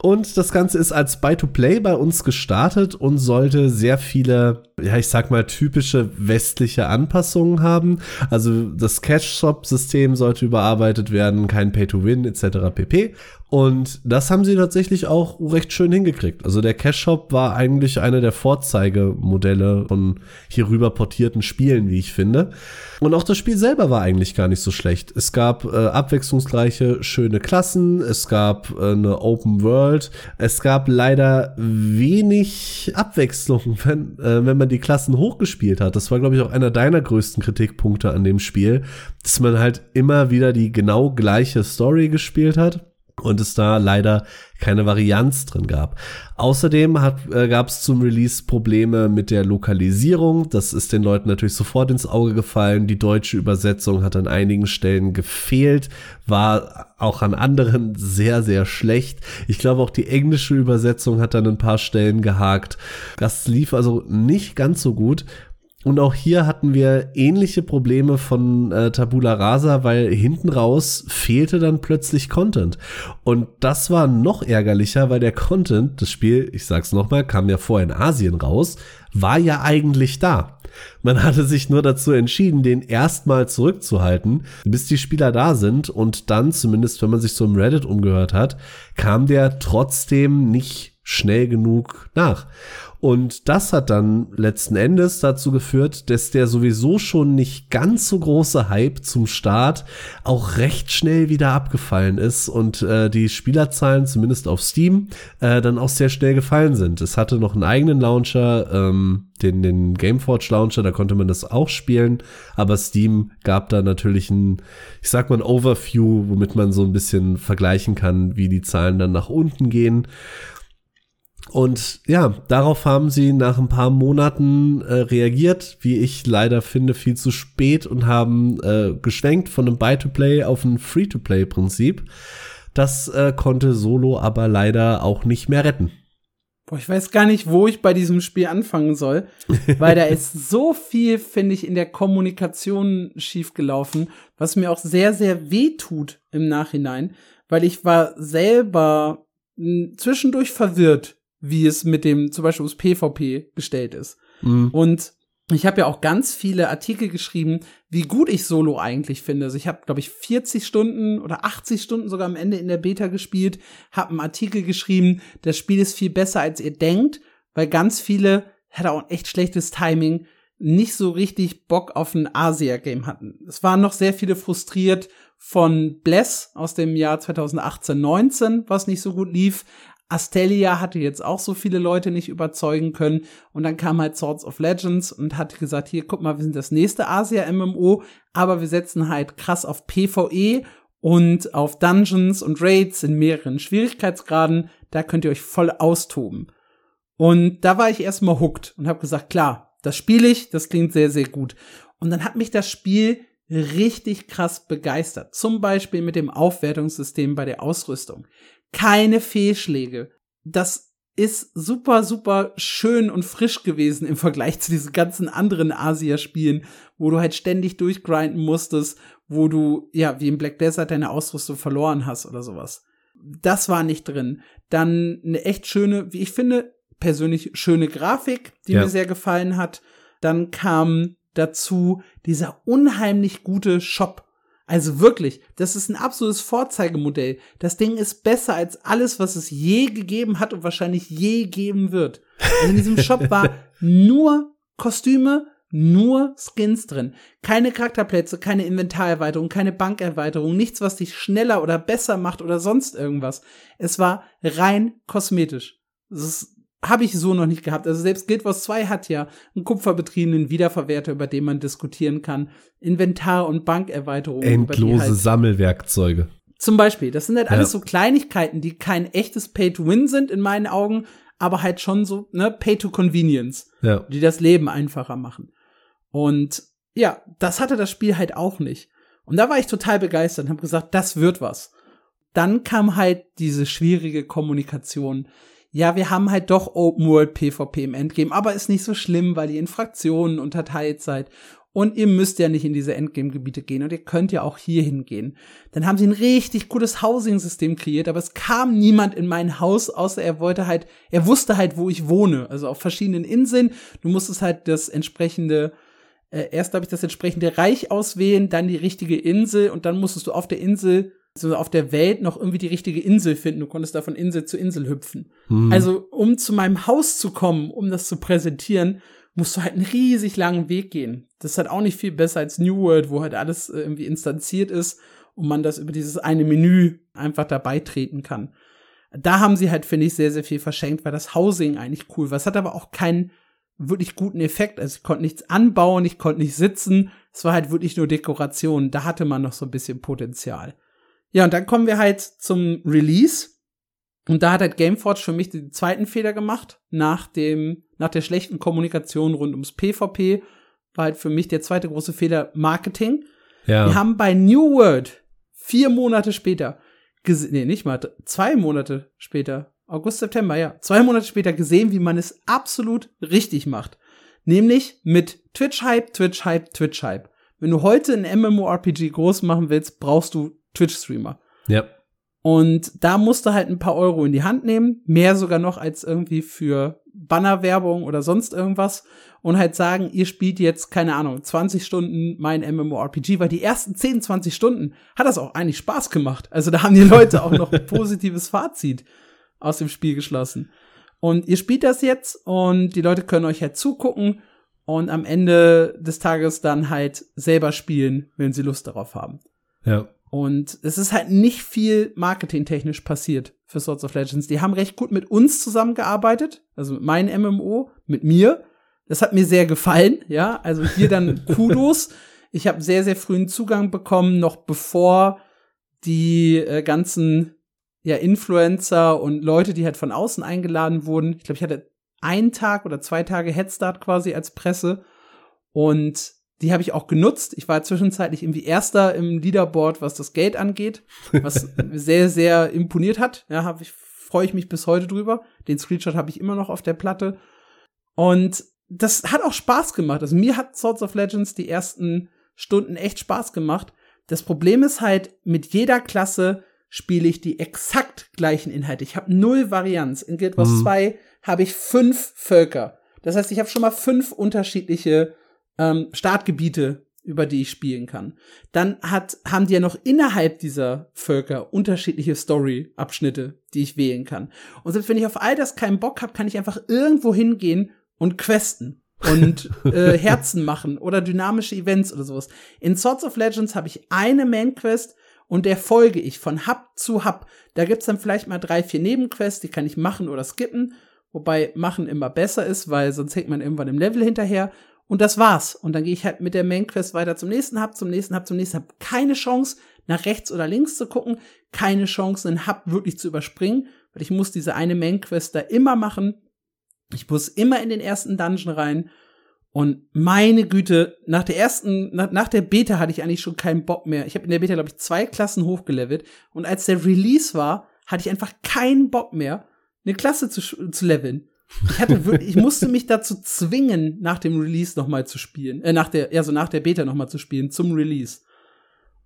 Und das Ganze ist als Buy-to-Play bei uns gestartet und sollte sehr viele, ja, ich sag mal, typische westliche Anpassungen haben. Also das Cash-Shop-System sollte überarbeitet werden, kein Pay-to-Win etc. pp. Und das haben sie tatsächlich auch recht schön hingekriegt. Also der Cash-Shop war eigentlich eine der Vorzeigemodelle von hierüber portierten Spielen, wie ich finde. Und auch das Spiel selber war eigentlich gar nicht so schlecht. Es gab äh, abwechslungsreiche, schöne Klassen, es gab äh, eine Open World, es gab leider wenig Abwechslung, wenn, äh, wenn man die Klassen hochgespielt hat. Das war, glaube ich, auch einer deiner größten Kritikpunkte an dem Spiel, dass man halt immer wieder die genau gleiche Story gespielt hat und es da leider keine Varianz drin gab. Außerdem äh, gab es zum Release Probleme mit der Lokalisierung. Das ist den Leuten natürlich sofort ins Auge gefallen. Die deutsche Übersetzung hat an einigen Stellen gefehlt, war auch an anderen sehr, sehr schlecht. Ich glaube auch die englische Übersetzung hat an ein paar Stellen gehakt. Das lief also nicht ganz so gut. Und auch hier hatten wir ähnliche Probleme von äh, Tabula Rasa, weil hinten raus fehlte dann plötzlich Content. Und das war noch ärgerlicher, weil der Content, das Spiel, ich sag's nochmal, kam ja vorher in Asien raus, war ja eigentlich da. Man hatte sich nur dazu entschieden, den erstmal zurückzuhalten, bis die Spieler da sind und dann, zumindest wenn man sich so im Reddit umgehört hat, kam der trotzdem nicht schnell genug nach. Und das hat dann letzten Endes dazu geführt, dass der sowieso schon nicht ganz so große Hype zum Start auch recht schnell wieder abgefallen ist und äh, die Spielerzahlen zumindest auf Steam äh, dann auch sehr schnell gefallen sind. Es hatte noch einen eigenen Launcher, ähm, den, den Gameforge Launcher, da konnte man das auch spielen, aber Steam gab da natürlich ein, ich sag mal, ein Overview, womit man so ein bisschen vergleichen kann, wie die Zahlen dann nach unten gehen. Und ja, darauf haben sie nach ein paar Monaten äh, reagiert, wie ich leider finde, viel zu spät und haben äh, geschwenkt von einem Buy-to-Play auf ein Free-to-Play-Prinzip. Das äh, konnte Solo aber leider auch nicht mehr retten. Boah, ich weiß gar nicht, wo ich bei diesem Spiel anfangen soll, weil da ist so viel, finde ich, in der Kommunikation schiefgelaufen, was mir auch sehr, sehr weh tut im Nachhinein, weil ich war selber zwischendurch verwirrt, wie es mit dem zum Beispiel das PvP gestellt ist. Mhm. Und ich habe ja auch ganz viele Artikel geschrieben, wie gut ich Solo eigentlich finde. Also ich habe, glaube ich, 40 Stunden oder 80 Stunden sogar am Ende in der Beta gespielt, habe einen Artikel geschrieben, das Spiel ist viel besser, als ihr denkt, weil ganz viele, hatte auch ein echt schlechtes Timing, nicht so richtig Bock auf ein Asia-Game hatten. Es waren noch sehr viele frustriert von Bless aus dem Jahr 2018-19, was nicht so gut lief, Astelia hatte jetzt auch so viele Leute nicht überzeugen können. Und dann kam halt Swords of Legends und hat gesagt, hier, guck mal, wir sind das nächste Asia-MMO, aber wir setzen halt krass auf PvE und auf Dungeons und Raids in mehreren Schwierigkeitsgraden. Da könnt ihr euch voll austoben. Und da war ich erstmal hooked und habe gesagt, klar, das spiele ich, das klingt sehr, sehr gut. Und dann hat mich das Spiel richtig krass begeistert. Zum Beispiel mit dem Aufwertungssystem bei der Ausrüstung keine Fehlschläge. Das ist super, super schön und frisch gewesen im Vergleich zu diesen ganzen anderen Asia-Spielen, wo du halt ständig durchgrinden musstest, wo du, ja, wie im Black Desert deine Ausrüstung verloren hast oder sowas. Das war nicht drin. Dann eine echt schöne, wie ich finde, persönlich schöne Grafik, die ja. mir sehr gefallen hat. Dann kam dazu dieser unheimlich gute Shop, also wirklich, das ist ein absolutes Vorzeigemodell. Das Ding ist besser als alles, was es je gegeben hat und wahrscheinlich je geben wird. Also in diesem Shop war nur Kostüme, nur Skins drin. Keine Charakterplätze, keine Inventarerweiterung, keine Bankerweiterung, nichts, was dich schneller oder besser macht oder sonst irgendwas. Es war rein kosmetisch. Das ist habe ich so noch nicht gehabt. Also selbst Guild Wars 2 hat ja einen kupferbetriebenen Wiederverwerter, über den man diskutieren kann. Inventar- und Bankerweiterungen. Endlose halt Sammelwerkzeuge. Zum Beispiel. Das sind halt ja. alles so Kleinigkeiten, die kein echtes Pay-to-Win sind in meinen Augen, aber halt schon so, ne, Pay-to-Convenience. Ja. Die das Leben einfacher machen. Und ja, das hatte das Spiel halt auch nicht. Und da war ich total begeistert und habe gesagt, das wird was. Dann kam halt diese schwierige Kommunikation ja, wir haben halt doch Open World PvP im Endgame, aber ist nicht so schlimm, weil ihr in Fraktionen unterteilt seid. Und ihr müsst ja nicht in diese Endgame-Gebiete gehen und ihr könnt ja auch hier hingehen. Dann haben sie ein richtig gutes Housing-System kreiert, aber es kam niemand in mein Haus, außer er wollte halt, er wusste halt, wo ich wohne. Also auf verschiedenen Inseln. Du musstest halt das entsprechende, äh, erst habe ich das entsprechende Reich auswählen, dann die richtige Insel und dann musstest du auf der Insel so auf der Welt noch irgendwie die richtige Insel finden. Du konntest da von Insel zu Insel hüpfen. Mhm. Also, um zu meinem Haus zu kommen, um das zu präsentieren, musst du halt einen riesig langen Weg gehen. Das ist halt auch nicht viel besser als New World, wo halt alles äh, irgendwie instanziert ist und man das über dieses eine Menü einfach dabei treten kann. Da haben sie halt, finde ich, sehr, sehr viel verschenkt, weil das Housing eigentlich cool war. Es hat aber auch keinen wirklich guten Effekt. Also ich konnte nichts anbauen, ich konnte nicht sitzen. Es war halt wirklich nur Dekoration. Da hatte man noch so ein bisschen Potenzial. Ja, und dann kommen wir halt zum Release. Und da hat halt Gameforge für mich den zweiten Fehler gemacht. Nach dem, nach der schlechten Kommunikation rund ums PvP war halt für mich der zweite große Fehler Marketing. Ja. Wir haben bei New World vier Monate später, nee, nicht mal, zwei Monate später, August, September, ja, zwei Monate später gesehen, wie man es absolut richtig macht. Nämlich mit Twitch-Hype, Twitch-Hype, Twitch-Hype. Wenn du heute ein MMORPG groß machen willst, brauchst du Twitch-Streamer. Ja. Und da musste halt ein paar Euro in die Hand nehmen, mehr sogar noch als irgendwie für Bannerwerbung oder sonst irgendwas und halt sagen, ihr spielt jetzt, keine Ahnung, 20 Stunden mein MMORPG, weil die ersten 10, 20 Stunden hat das auch eigentlich Spaß gemacht. Also da haben die Leute auch noch ein positives Fazit aus dem Spiel geschlossen. Und ihr spielt das jetzt und die Leute können euch halt zugucken und am Ende des Tages dann halt selber spielen, wenn sie Lust darauf haben. Ja. Und es ist halt nicht viel marketingtechnisch passiert für Swords of Legends. Die haben recht gut mit uns zusammengearbeitet, also mit meinem MMO, mit mir. Das hat mir sehr gefallen, ja. Also hier dann Kudos. Ich habe sehr, sehr frühen Zugang bekommen, noch bevor die äh, ganzen ja Influencer und Leute, die halt von außen eingeladen wurden. Ich glaube, ich hatte einen Tag oder zwei Tage Headstart quasi als Presse und die habe ich auch genutzt. Ich war zwischenzeitlich irgendwie Erster im Leaderboard, was das Gate angeht, was sehr, sehr imponiert hat. Ja, habe ich, freue ich mich bis heute drüber. Den Screenshot habe ich immer noch auf der Platte. Und das hat auch Spaß gemacht. Also mir hat Swords of Legends die ersten Stunden echt Spaß gemacht. Das Problem ist halt, mit jeder Klasse spiele ich die exakt gleichen Inhalte. Ich habe null Varianz. In Guild Wars mhm. 2 habe ich fünf Völker. Das heißt, ich habe schon mal fünf unterschiedliche ähm, Startgebiete, über die ich spielen kann. Dann hat, haben die ja noch innerhalb dieser Völker unterschiedliche Story-Abschnitte, die ich wählen kann. Und selbst wenn ich auf all das keinen Bock habe, kann ich einfach irgendwo hingehen und questen und äh, Herzen machen oder dynamische Events oder sowas. In Swords of Legends habe ich eine Main Quest und der folge ich von Hub zu Hub. Da gibt's dann vielleicht mal drei, vier Nebenquests, die kann ich machen oder skippen. Wobei machen immer besser ist, weil sonst hängt man irgendwann im Level hinterher. Und das war's. Und dann gehe ich halt mit der Main Quest weiter zum nächsten Hub, zum nächsten Hub, zum nächsten Hub. Keine Chance, nach rechts oder links zu gucken. Keine Chance, einen Hub wirklich zu überspringen. Weil ich muss diese eine Main Quest da immer machen. Ich muss immer in den ersten Dungeon rein. Und meine Güte, nach der ersten, nach, nach der Beta hatte ich eigentlich schon keinen Bock mehr. Ich habe in der Beta, glaube ich, zwei Klassen hochgelevelt. Und als der Release war, hatte ich einfach keinen Bock mehr, eine Klasse zu, zu leveln. Ich hatte wirklich, ich musste mich dazu zwingen, nach dem Release noch mal zu spielen, äh, nach der, ja, so nach der Beta noch mal zu spielen, zum Release.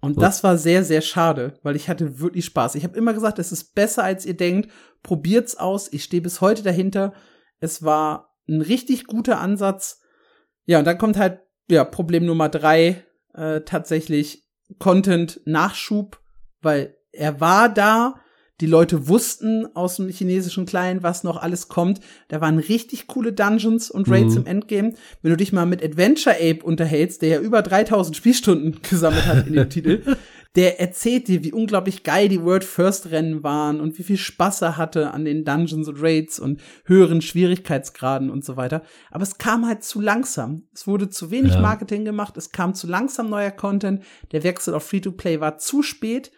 Und das war sehr, sehr schade, weil ich hatte wirklich Spaß. Ich habe immer gesagt, es ist besser, als ihr denkt. Probiert's aus. Ich stehe bis heute dahinter. Es war ein richtig guter Ansatz. Ja, und dann kommt halt, ja, Problem Nummer drei, äh, tatsächlich Content-Nachschub, weil er war da, die Leute wussten aus dem chinesischen Kleinen, was noch alles kommt. Da waren richtig coole Dungeons und Raids mhm. im Endgame. Wenn du dich mal mit Adventure Ape unterhältst, der ja über 3000 Spielstunden gesammelt hat in dem Titel, der erzählt dir, wie unglaublich geil die World First Rennen waren und wie viel Spaß er hatte an den Dungeons und Raids und höheren Schwierigkeitsgraden und so weiter. Aber es kam halt zu langsam. Es wurde zu wenig ja. Marketing gemacht. Es kam zu langsam neuer Content. Der Wechsel auf Free-to-Play war zu spät.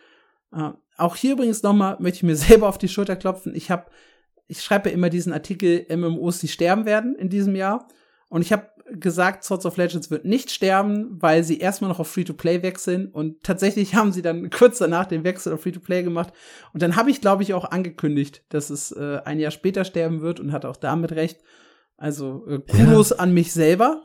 Auch hier übrigens nochmal möchte ich mir selber auf die Schulter klopfen. Ich habe, ich schreibe ja immer diesen Artikel MMOs, die sterben werden in diesem Jahr. Und ich habe gesagt, Swords of Legends wird nicht sterben, weil sie erstmal noch auf Free-to-Play wechseln. Und tatsächlich haben sie dann kurz danach den Wechsel auf Free-to-Play gemacht. Und dann habe ich, glaube ich, auch angekündigt, dass es äh, ein Jahr später sterben wird und hatte auch damit recht. Also äh, Kudos ja. an mich selber.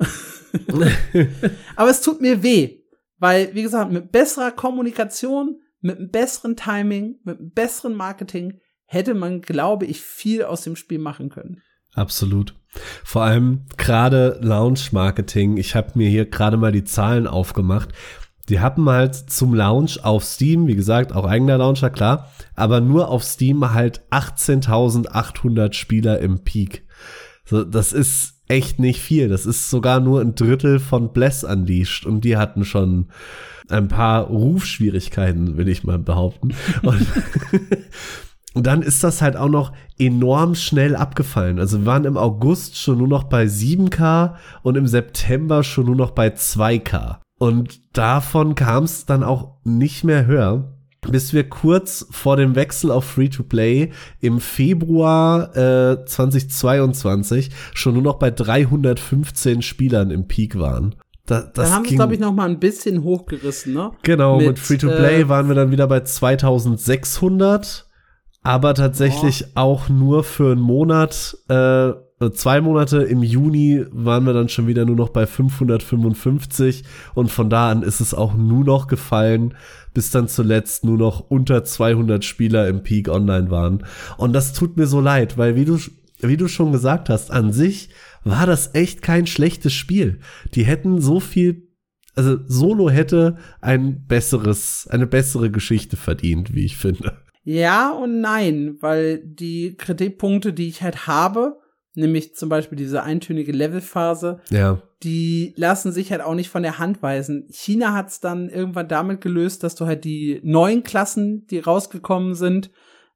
Aber es tut mir weh, weil, wie gesagt, mit besserer Kommunikation mit einem besseren Timing, mit einem besseren Marketing hätte man, glaube ich, viel aus dem Spiel machen können. Absolut. Vor allem gerade Launch-Marketing. Ich habe mir hier gerade mal die Zahlen aufgemacht. Die hatten halt zum Launch auf Steam, wie gesagt, auch eigener Launcher, klar, aber nur auf Steam halt 18.800 Spieler im Peak. So, das ist echt nicht viel. Das ist sogar nur ein Drittel von Bless Unleashed und die hatten schon ein paar Rufschwierigkeiten, will ich mal behaupten. Und, und dann ist das halt auch noch enorm schnell abgefallen. Also wir waren im August schon nur noch bei 7K und im September schon nur noch bei 2K. Und davon kam es dann auch nicht mehr höher bis wir kurz vor dem Wechsel auf Free-to-Play im Februar äh, 2022 schon nur noch bei 315 Spielern im Peak waren. Da, das da haben sie, glaube ich, noch mal ein bisschen hochgerissen, ne? Genau, mit, mit Free-to-Play äh, waren wir dann wieder bei 2600, aber tatsächlich oh. auch nur für einen Monat, äh, zwei Monate im Juni waren wir dann schon wieder nur noch bei 555 und von da an ist es auch nur noch gefallen, bis dann zuletzt nur noch unter 200 Spieler im Peak online waren. Und das tut mir so leid, weil wie du, wie du schon gesagt hast, an sich war das echt kein schlechtes Spiel. Die hätten so viel, also Solo hätte ein besseres, eine bessere Geschichte verdient, wie ich finde. Ja und nein, weil die Kritikpunkte, die ich halt habe, nämlich zum Beispiel diese eintönige Levelphase, ja. die lassen sich halt auch nicht von der Hand weisen. China hat es dann irgendwann damit gelöst, dass du halt die neuen Klassen, die rausgekommen sind,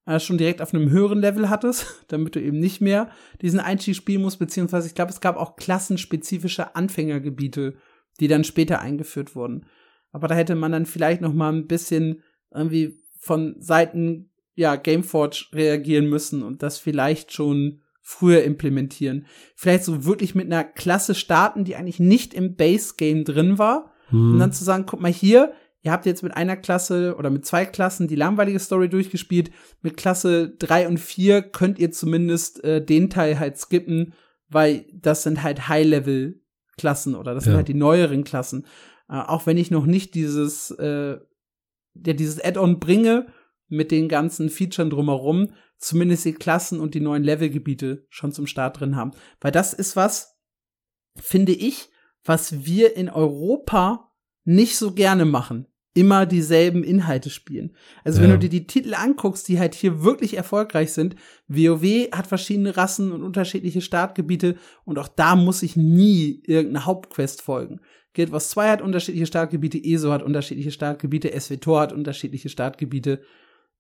äh, schon direkt auf einem höheren Level hattest, damit du eben nicht mehr diesen Einstieg spielen musst, beziehungsweise ich glaube, es gab auch klassenspezifische Anfängergebiete, die dann später eingeführt wurden. Aber da hätte man dann vielleicht noch mal ein bisschen irgendwie von Seiten ja, Gameforge reagieren müssen und das vielleicht schon früher implementieren. Vielleicht so wirklich mit einer Klasse starten, die eigentlich nicht im Base-Game drin war. Hm. Und dann zu sagen, guck mal hier, ihr habt jetzt mit einer Klasse oder mit zwei Klassen die langweilige Story durchgespielt. Mit Klasse drei und vier könnt ihr zumindest äh, den Teil halt skippen, weil das sind halt High-Level-Klassen oder das ja. sind halt die neueren Klassen. Äh, auch wenn ich noch nicht dieses, äh, ja, dieses Add-on bringe mit den ganzen Features drumherum, zumindest die Klassen und die neuen Levelgebiete schon zum Start drin haben. Weil das ist was, finde ich, was wir in Europa nicht so gerne machen immer dieselben Inhalte spielen. Also ja. wenn du dir die Titel anguckst, die halt hier wirklich erfolgreich sind, WoW hat verschiedene Rassen und unterschiedliche Startgebiete und auch da muss ich nie irgendeine Hauptquest folgen. Guild Wars 2 hat unterschiedliche Startgebiete, ESO hat unterschiedliche Startgebiete, SWTOR hat unterschiedliche Startgebiete.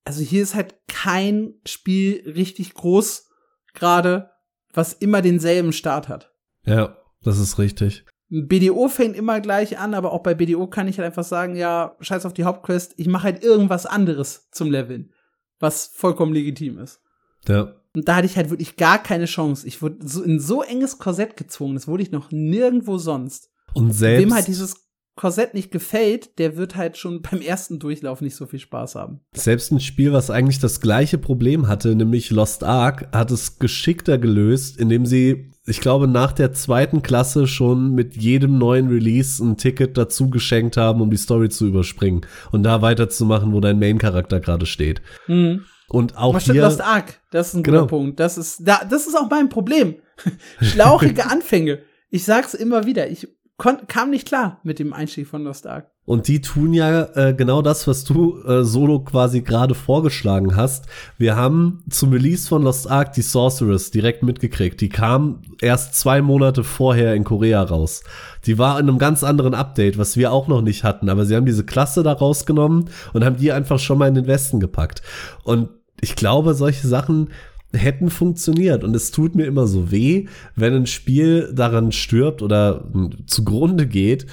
Also hier ist halt kein Spiel richtig groß gerade, was immer denselben Start hat. Ja, das ist richtig. BDO fängt immer gleich an, aber auch bei BDO kann ich halt einfach sagen, ja, scheiß auf die Hauptquest, ich mache halt irgendwas anderes zum Leveln, was vollkommen legitim ist. Ja. Und da hatte ich halt wirklich gar keine Chance. Ich wurde so in so enges Korsett gezwungen, das wurde ich noch nirgendwo sonst. Und selbst. Wem halt dieses Korsett nicht gefällt, der wird halt schon beim ersten Durchlauf nicht so viel Spaß haben. Selbst ein Spiel, was eigentlich das gleiche Problem hatte, nämlich Lost Ark, hat es geschickter gelöst, indem sie ich glaube, nach der zweiten Klasse schon mit jedem neuen Release ein Ticket dazu geschenkt haben, um die Story zu überspringen und da weiterzumachen, wo dein Main-Charakter gerade steht. Mhm. Und auch hier. Lost Ark, das ist ein genau. guter Punkt. Das ist, da, das ist auch mein Problem. Schlauchige Anfänge. Ich sag's immer wieder. Ich kam nicht klar mit dem Einstieg von Lost Ark. Und die tun ja äh, genau das, was du äh, solo quasi gerade vorgeschlagen hast. Wir haben zum Release von Lost Ark die Sorceress direkt mitgekriegt. Die kam erst zwei Monate vorher in Korea raus. Die war in einem ganz anderen Update, was wir auch noch nicht hatten. Aber sie haben diese Klasse da rausgenommen und haben die einfach schon mal in den Westen gepackt. Und ich glaube, solche Sachen hätten funktioniert. Und es tut mir immer so weh, wenn ein Spiel daran stirbt oder zugrunde geht,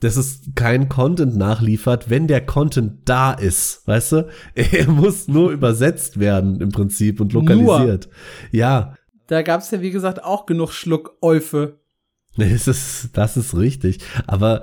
dass es kein Content nachliefert, wenn der Content da ist. Weißt du? Er muss nur übersetzt werden im Prinzip und lokalisiert. Nur. Ja. Da gab's ja, wie gesagt, auch genug Schluckäufe. Das ist, das ist richtig. Aber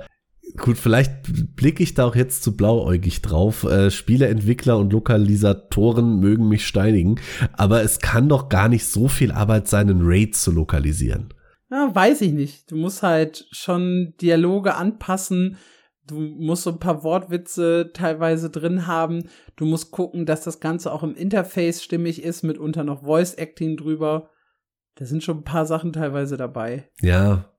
Gut, vielleicht blicke ich da auch jetzt zu blauäugig drauf. Äh, Spieleentwickler und Lokalisatoren mögen mich steinigen, aber es kann doch gar nicht so viel Arbeit sein, einen Raid zu lokalisieren. Ja, weiß ich nicht. Du musst halt schon Dialoge anpassen. Du musst so ein paar Wortwitze teilweise drin haben. Du musst gucken, dass das Ganze auch im Interface stimmig ist, mitunter noch Voice Acting drüber. Da sind schon ein paar Sachen teilweise dabei. Ja.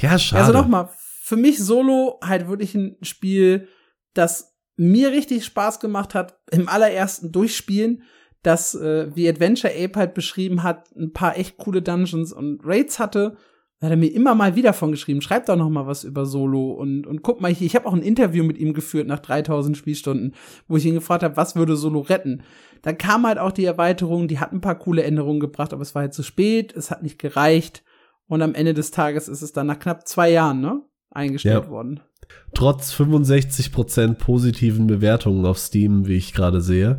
Ja, schade. Also nochmal, für mich solo halt wirklich ein Spiel, das mir richtig Spaß gemacht hat im allerersten Durchspielen, das, äh, wie Adventure Ape halt beschrieben hat, ein paar echt coole Dungeons und Raids hatte. Da hat er mir immer mal wieder von geschrieben, schreib doch noch mal was über Solo und, und guck mal hier, ich habe auch ein Interview mit ihm geführt nach 3000 Spielstunden, wo ich ihn gefragt habe, was würde Solo retten. Dann kam halt auch die Erweiterung, die hat ein paar coole Änderungen gebracht, aber es war halt zu spät, es hat nicht gereicht und am Ende des Tages ist es dann nach knapp zwei Jahren, ne? Eingestellt ja. worden. Trotz 65% positiven Bewertungen auf Steam, wie ich gerade sehe.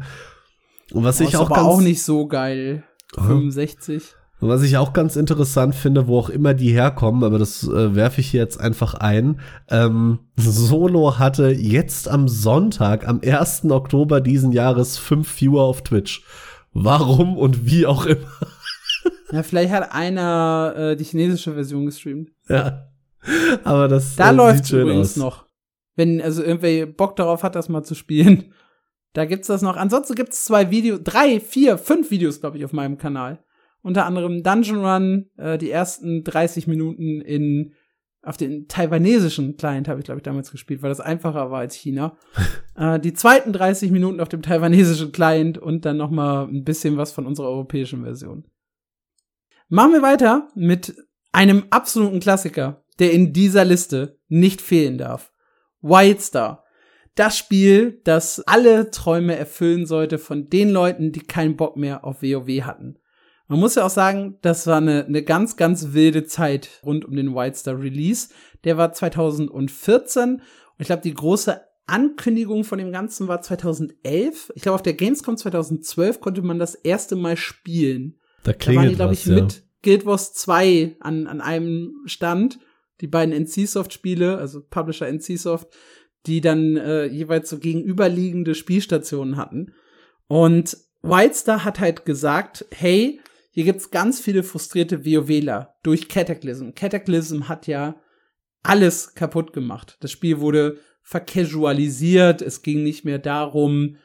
Und was oh, ich auch aber auch nicht so geil. 65. Und was ich auch ganz interessant finde, wo auch immer die herkommen, aber das äh, werfe ich jetzt einfach ein. Ähm, Solo hatte jetzt am Sonntag, am 1. Oktober diesen Jahres, fünf Viewer auf Twitch. Warum und wie auch immer. Ja, vielleicht hat einer äh, die chinesische Version gestreamt. Ja. Aber das da äh, läuft übrigens aus. noch. Wenn also irgendwer Bock darauf hat, das mal zu spielen. Da gibt's das noch. Ansonsten gibt's zwei Videos, drei, vier, fünf Videos, glaube ich, auf meinem Kanal. Unter anderem Dungeon Run, äh, die ersten 30 Minuten in auf den taiwanesischen Client habe ich, glaube ich, damals gespielt, weil das einfacher war als China. äh, die zweiten 30 Minuten auf dem taiwanesischen Client und dann noch mal ein bisschen was von unserer europäischen Version. Machen wir weiter mit einem absoluten Klassiker der in dieser Liste nicht fehlen darf. Wildstar. Das Spiel, das alle Träume erfüllen sollte von den Leuten, die keinen Bock mehr auf WoW hatten. Man muss ja auch sagen, das war eine, eine ganz, ganz wilde Zeit rund um den Wildstar Release. Der war 2014 und ich glaube, die große Ankündigung von dem Ganzen war 2011. Ich glaube, auf der Gamescom 2012 konnte man das erste Mal spielen. Da klingelt da waren die, glaube ich, ja. mit Guild Wars 2 an, an einem Stand. Die beiden NCSoft-Spiele, also Publisher NCSoft, die dann äh, jeweils so gegenüberliegende Spielstationen hatten. Und Wildstar hat halt gesagt, hey, hier gibt's ganz viele frustrierte WoWler durch Cataclysm. Cataclysm hat ja alles kaputt gemacht. Das Spiel wurde vercasualisiert. Es ging nicht mehr darum,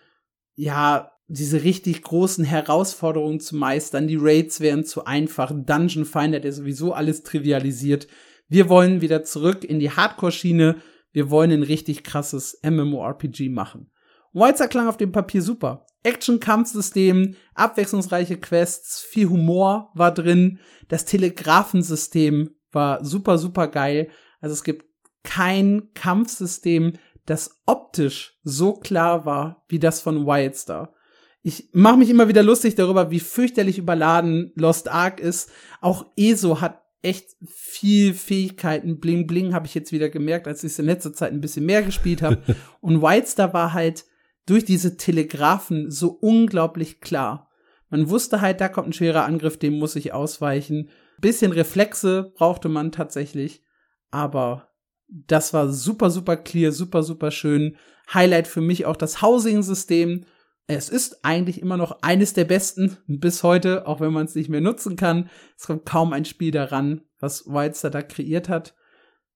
ja, diese richtig großen Herausforderungen zu meistern. Die Raids wären zu einfach. Dungeon Finder, der sowieso alles trivialisiert. Wir wollen wieder zurück in die Hardcore-Schiene. Wir wollen ein richtig krasses MMORPG machen. Wildstar klang auf dem Papier super. Action-Kampfsystem, abwechslungsreiche Quests, viel Humor war drin. Das Telegrafensystem war super, super geil. Also es gibt kein Kampfsystem, das optisch so klar war wie das von Wildstar. Ich mache mich immer wieder lustig darüber, wie fürchterlich überladen Lost Ark ist. Auch ESO hat echt viel Fähigkeiten. Bling Bling habe ich jetzt wieder gemerkt, als ich es in letzter Zeit ein bisschen mehr gespielt habe. Und Wildstar war halt durch diese Telegraphen so unglaublich klar. Man wusste halt, da kommt ein schwerer Angriff, dem muss ich ausweichen. Bisschen Reflexe brauchte man tatsächlich, aber das war super, super clear, super, super schön. Highlight für mich auch das Housing-System. Es ist eigentlich immer noch eines der besten bis heute, auch wenn man es nicht mehr nutzen kann. Es kommt kaum ein Spiel daran, was Wildstar da kreiert hat.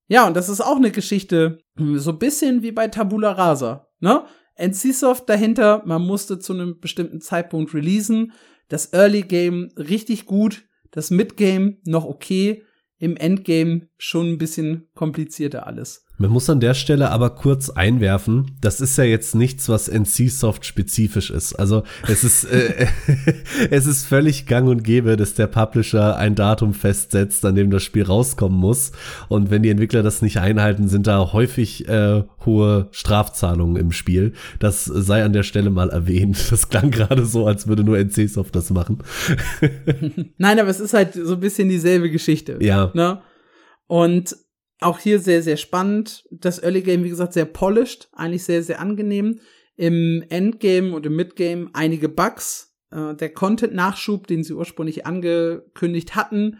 Ja, und das ist auch eine Geschichte, so ein bisschen wie bei Tabula Rasa, ne? NCSoft dahinter, man musste zu einem bestimmten Zeitpunkt releasen. Das Early Game richtig gut, das Mid Game noch okay, im Endgame schon ein bisschen komplizierter alles. Man muss an der Stelle aber kurz einwerfen, das ist ja jetzt nichts, was NC-Soft spezifisch ist. Also es ist, äh, es ist völlig gang und gäbe, dass der Publisher ein Datum festsetzt, an dem das Spiel rauskommen muss. Und wenn die Entwickler das nicht einhalten, sind da häufig äh, hohe Strafzahlungen im Spiel. Das sei an der Stelle mal erwähnt. Das klang gerade so, als würde nur NC-Soft das machen. Nein, aber es ist halt so ein bisschen dieselbe Geschichte. Ja. Ne? Und auch hier sehr, sehr spannend. Das Early Game, wie gesagt, sehr polished, eigentlich sehr, sehr angenehm. Im Endgame und im Midgame einige Bugs. Äh, der Content-Nachschub, den sie ursprünglich angekündigt hatten,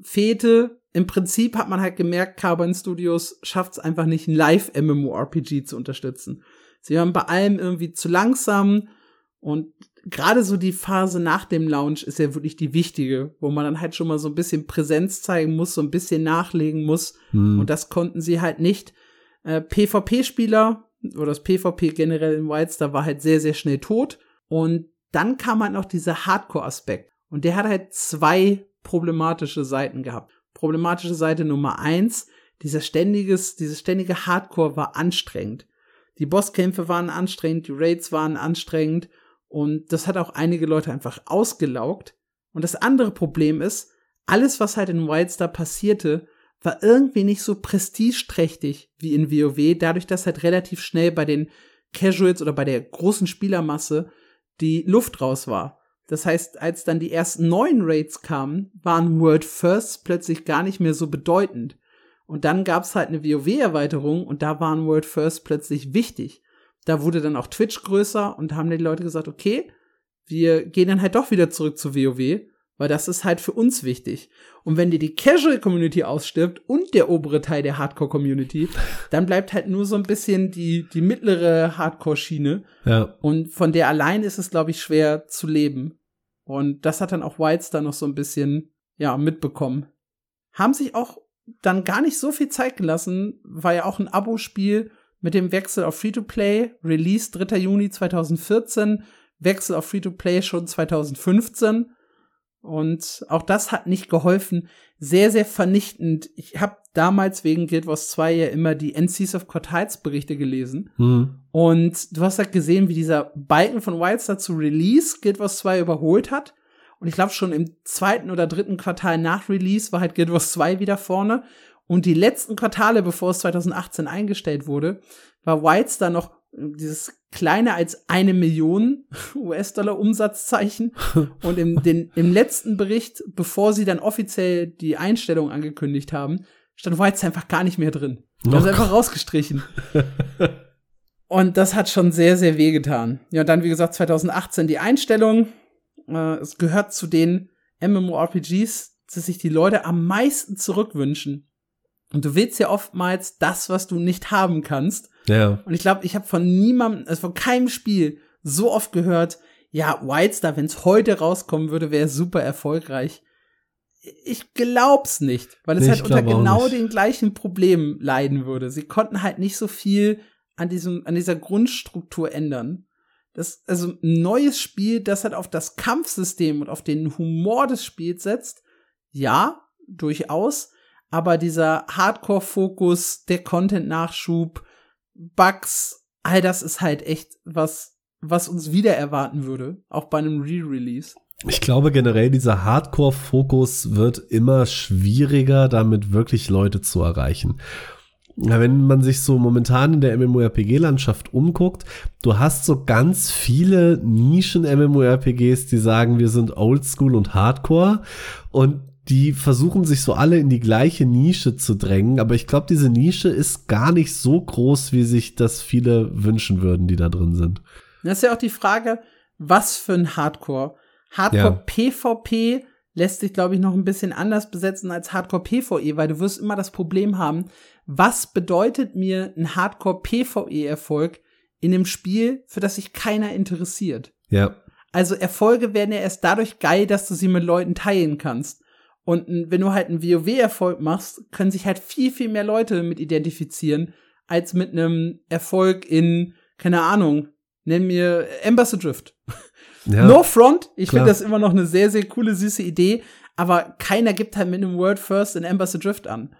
fehlte. Im Prinzip hat man halt gemerkt, Carbon Studios schafft es einfach nicht, ein Live-MMORPG zu unterstützen. Sie waren bei allem irgendwie zu langsam und gerade so die Phase nach dem Launch ist ja wirklich die wichtige, wo man dann halt schon mal so ein bisschen Präsenz zeigen muss, so ein bisschen nachlegen muss. Hm. Und das konnten sie halt nicht. Äh, PvP-Spieler oder das PvP generell in Wildstar war halt sehr, sehr schnell tot. Und dann kam halt noch dieser Hardcore-Aspekt. Und der hat halt zwei problematische Seiten gehabt. Problematische Seite Nummer eins, dieser ständiges, dieses ständige Hardcore war anstrengend. Die Bosskämpfe waren anstrengend, die Raids waren anstrengend und das hat auch einige Leute einfach ausgelaugt. Und das andere Problem ist, alles, was halt in Wildstar passierte, war irgendwie nicht so prestigeträchtig wie in WoW, dadurch, dass halt relativ schnell bei den Casuals oder bei der großen Spielermasse die Luft raus war. Das heißt, als dann die ersten neuen Raids kamen, waren World Firsts plötzlich gar nicht mehr so bedeutend. Und dann gab's halt eine WoW-Erweiterung und da waren World Firsts plötzlich wichtig da wurde dann auch Twitch größer und haben die Leute gesagt, okay, wir gehen dann halt doch wieder zurück zu WoW, weil das ist halt für uns wichtig. Und wenn dir die Casual Community ausstirbt und der obere Teil der Hardcore Community, dann bleibt halt nur so ein bisschen die, die mittlere Hardcore Schiene. Ja. Und von der allein ist es, glaube ich, schwer zu leben. Und das hat dann auch Whites da noch so ein bisschen, ja, mitbekommen. Haben sich auch dann gar nicht so viel Zeit gelassen, war ja auch ein Abo-Spiel, mit dem Wechsel auf Free-to-Play, Release 3. Juni 2014, Wechsel auf Free-to-Play schon 2015. Und auch das hat nicht geholfen. Sehr, sehr vernichtend. Ich habe damals wegen Guild Wars 2 ja immer die NCs of Heights Berichte gelesen. Mhm. Und du hast halt gesehen, wie dieser Balken von Wildstar zu Release Guild Wars 2 überholt hat. Und ich glaube schon im zweiten oder dritten Quartal nach Release war halt Guild Wars 2 wieder vorne. Und die letzten Quartale, bevor es 2018 eingestellt wurde, war Wildstar noch dieses kleiner als eine Million US-Dollar Umsatzzeichen. Und im, den, im letzten Bericht, bevor sie dann offiziell die Einstellung angekündigt haben, stand Wildstar einfach gar nicht mehr drin. Haben einfach rausgestrichen. Und das hat schon sehr, sehr wehgetan. Ja, und dann, wie gesagt, 2018 die Einstellung. Äh, es gehört zu den MMORPGs, dass sich die Leute am meisten zurückwünschen. Und du willst ja oftmals das, was du nicht haben kannst. Ja. Und ich glaube, ich habe von niemandem, also von keinem Spiel so oft gehört, ja, Wildstar, wenn es heute rauskommen würde, wäre super erfolgreich. Ich glaub's nicht, weil es Nee, halt unter genau den gleichen Problemen leiden würde. Sie konnten halt nicht so viel an diesem, an dieser Grundstruktur ändern. Das, also ein neues Spiel, das halt auf das Kampfsystem und auf den Humor des Spiels setzt, ja, durchaus, aber dieser Hardcore-Fokus, der Content-Nachschub, Bugs, all das ist halt echt was, was uns wieder erwarten würde, auch bei einem Re-Release. Ich glaube generell, dieser Hardcore-Fokus wird immer schwieriger, damit wirklich Leute zu erreichen. Wenn man sich so momentan in der MMORPG-Landschaft umguckt, du hast so ganz viele Nischen-MMORPGs, die sagen, wir sind Oldschool und Hardcore und die versuchen sich so alle in die gleiche Nische zu drängen, aber ich glaube, diese Nische ist gar nicht so groß, wie sich das viele wünschen würden, die da drin sind. Das ist ja auch die Frage, was für ein Hardcore? Hardcore PvP lässt sich, glaube ich, noch ein bisschen anders besetzen als Hardcore PvE, weil du wirst immer das Problem haben, was bedeutet mir ein Hardcore PvE-Erfolg in einem Spiel, für das sich keiner interessiert? Ja, Also Erfolge werden ja erst dadurch geil, dass du sie mit Leuten teilen kannst. Und wenn du halt einen WoW-Erfolg machst, können sich halt viel, viel mehr Leute mit identifizieren, als mit einem Erfolg in, keine Ahnung, nenn mir Embassy Drift. ja. No Front, ich finde das immer noch eine sehr, sehr coole, süße Idee, aber keiner gibt halt mit einem Word First in Embassy Drift an.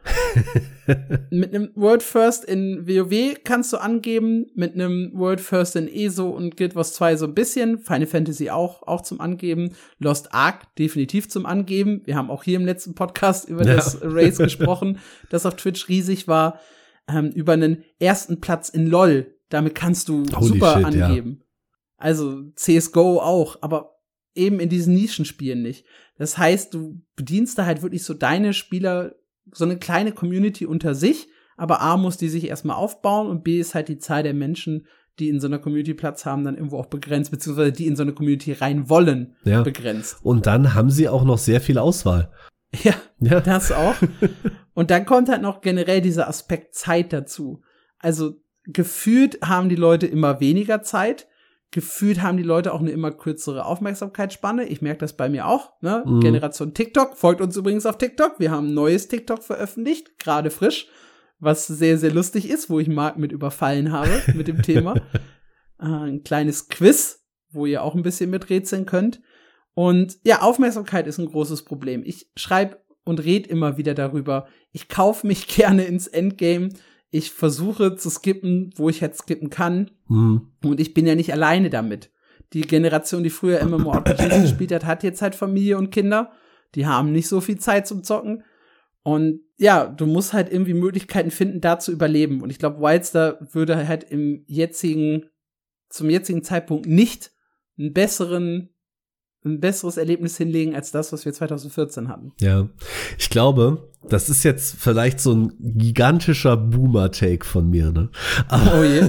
mit einem Word First in WoW kannst du angeben, mit einem Word First in ESO und Guild Wars 2 so ein bisschen, Final Fantasy auch, auch zum Angeben, Lost Ark definitiv zum Angeben. Wir haben auch hier im letzten Podcast über Ja. das Race gesprochen, das auf Twitch riesig war, ähm, über einen ersten Platz in LOL. Damit kannst du Holy super shit, ja. angeben. Also CSGO auch, aber eben in diesen Nischenspielen nicht. Das heißt, du bedienst da halt wirklich so deine Spieler, so eine kleine Community unter sich, aber A muss die sich erstmal aufbauen und B ist halt die Zahl der Menschen, die in so einer Community Platz haben, dann irgendwo auch begrenzt, beziehungsweise die in so eine Community rein wollen, Ja. begrenzt. Und dann haben sie auch noch sehr viel Auswahl. Ja, Ja. das auch. Und dann kommt halt noch generell dieser Aspekt Zeit dazu. Also gefühlt haben die Leute immer weniger Zeit. Gefühlt haben die Leute auch eine immer kürzere Aufmerksamkeitsspanne. Ich merke das bei mir auch. Ne? Mhm. Generation TikTok folgt uns übrigens auf TikTok. Wir haben ein neues TikTok veröffentlicht, gerade frisch, was sehr, sehr lustig ist, wo ich Marc mit überfallen habe mit dem Thema. äh, ein kleines Quiz, wo ihr auch ein bisschen miträtseln könnt. Und ja, Aufmerksamkeit ist ein großes Problem. Ich schreibe und red immer wieder darüber. Ich kaufe mich gerne ins Endgame. Ich versuche zu skippen, wo ich jetzt skippen kann. Hm. Und ich bin ja nicht alleine damit. Die Generation, die früher MMORPGs gespielt hat, hat jetzt halt Familie und Kinder. Die haben nicht so viel Zeit zum Zocken. Und ja, du musst halt irgendwie Möglichkeiten finden, da zu überleben. Und ich glaube, Wildstar würde halt im jetzigen, zum jetzigen Zeitpunkt nicht einen besseren, ein besseres Erlebnis hinlegen als das, was wir 2014 hatten. Ja, ich glaube, das ist jetzt vielleicht so ein gigantischer Boomer-Take von mir, ne? Aber Oh je.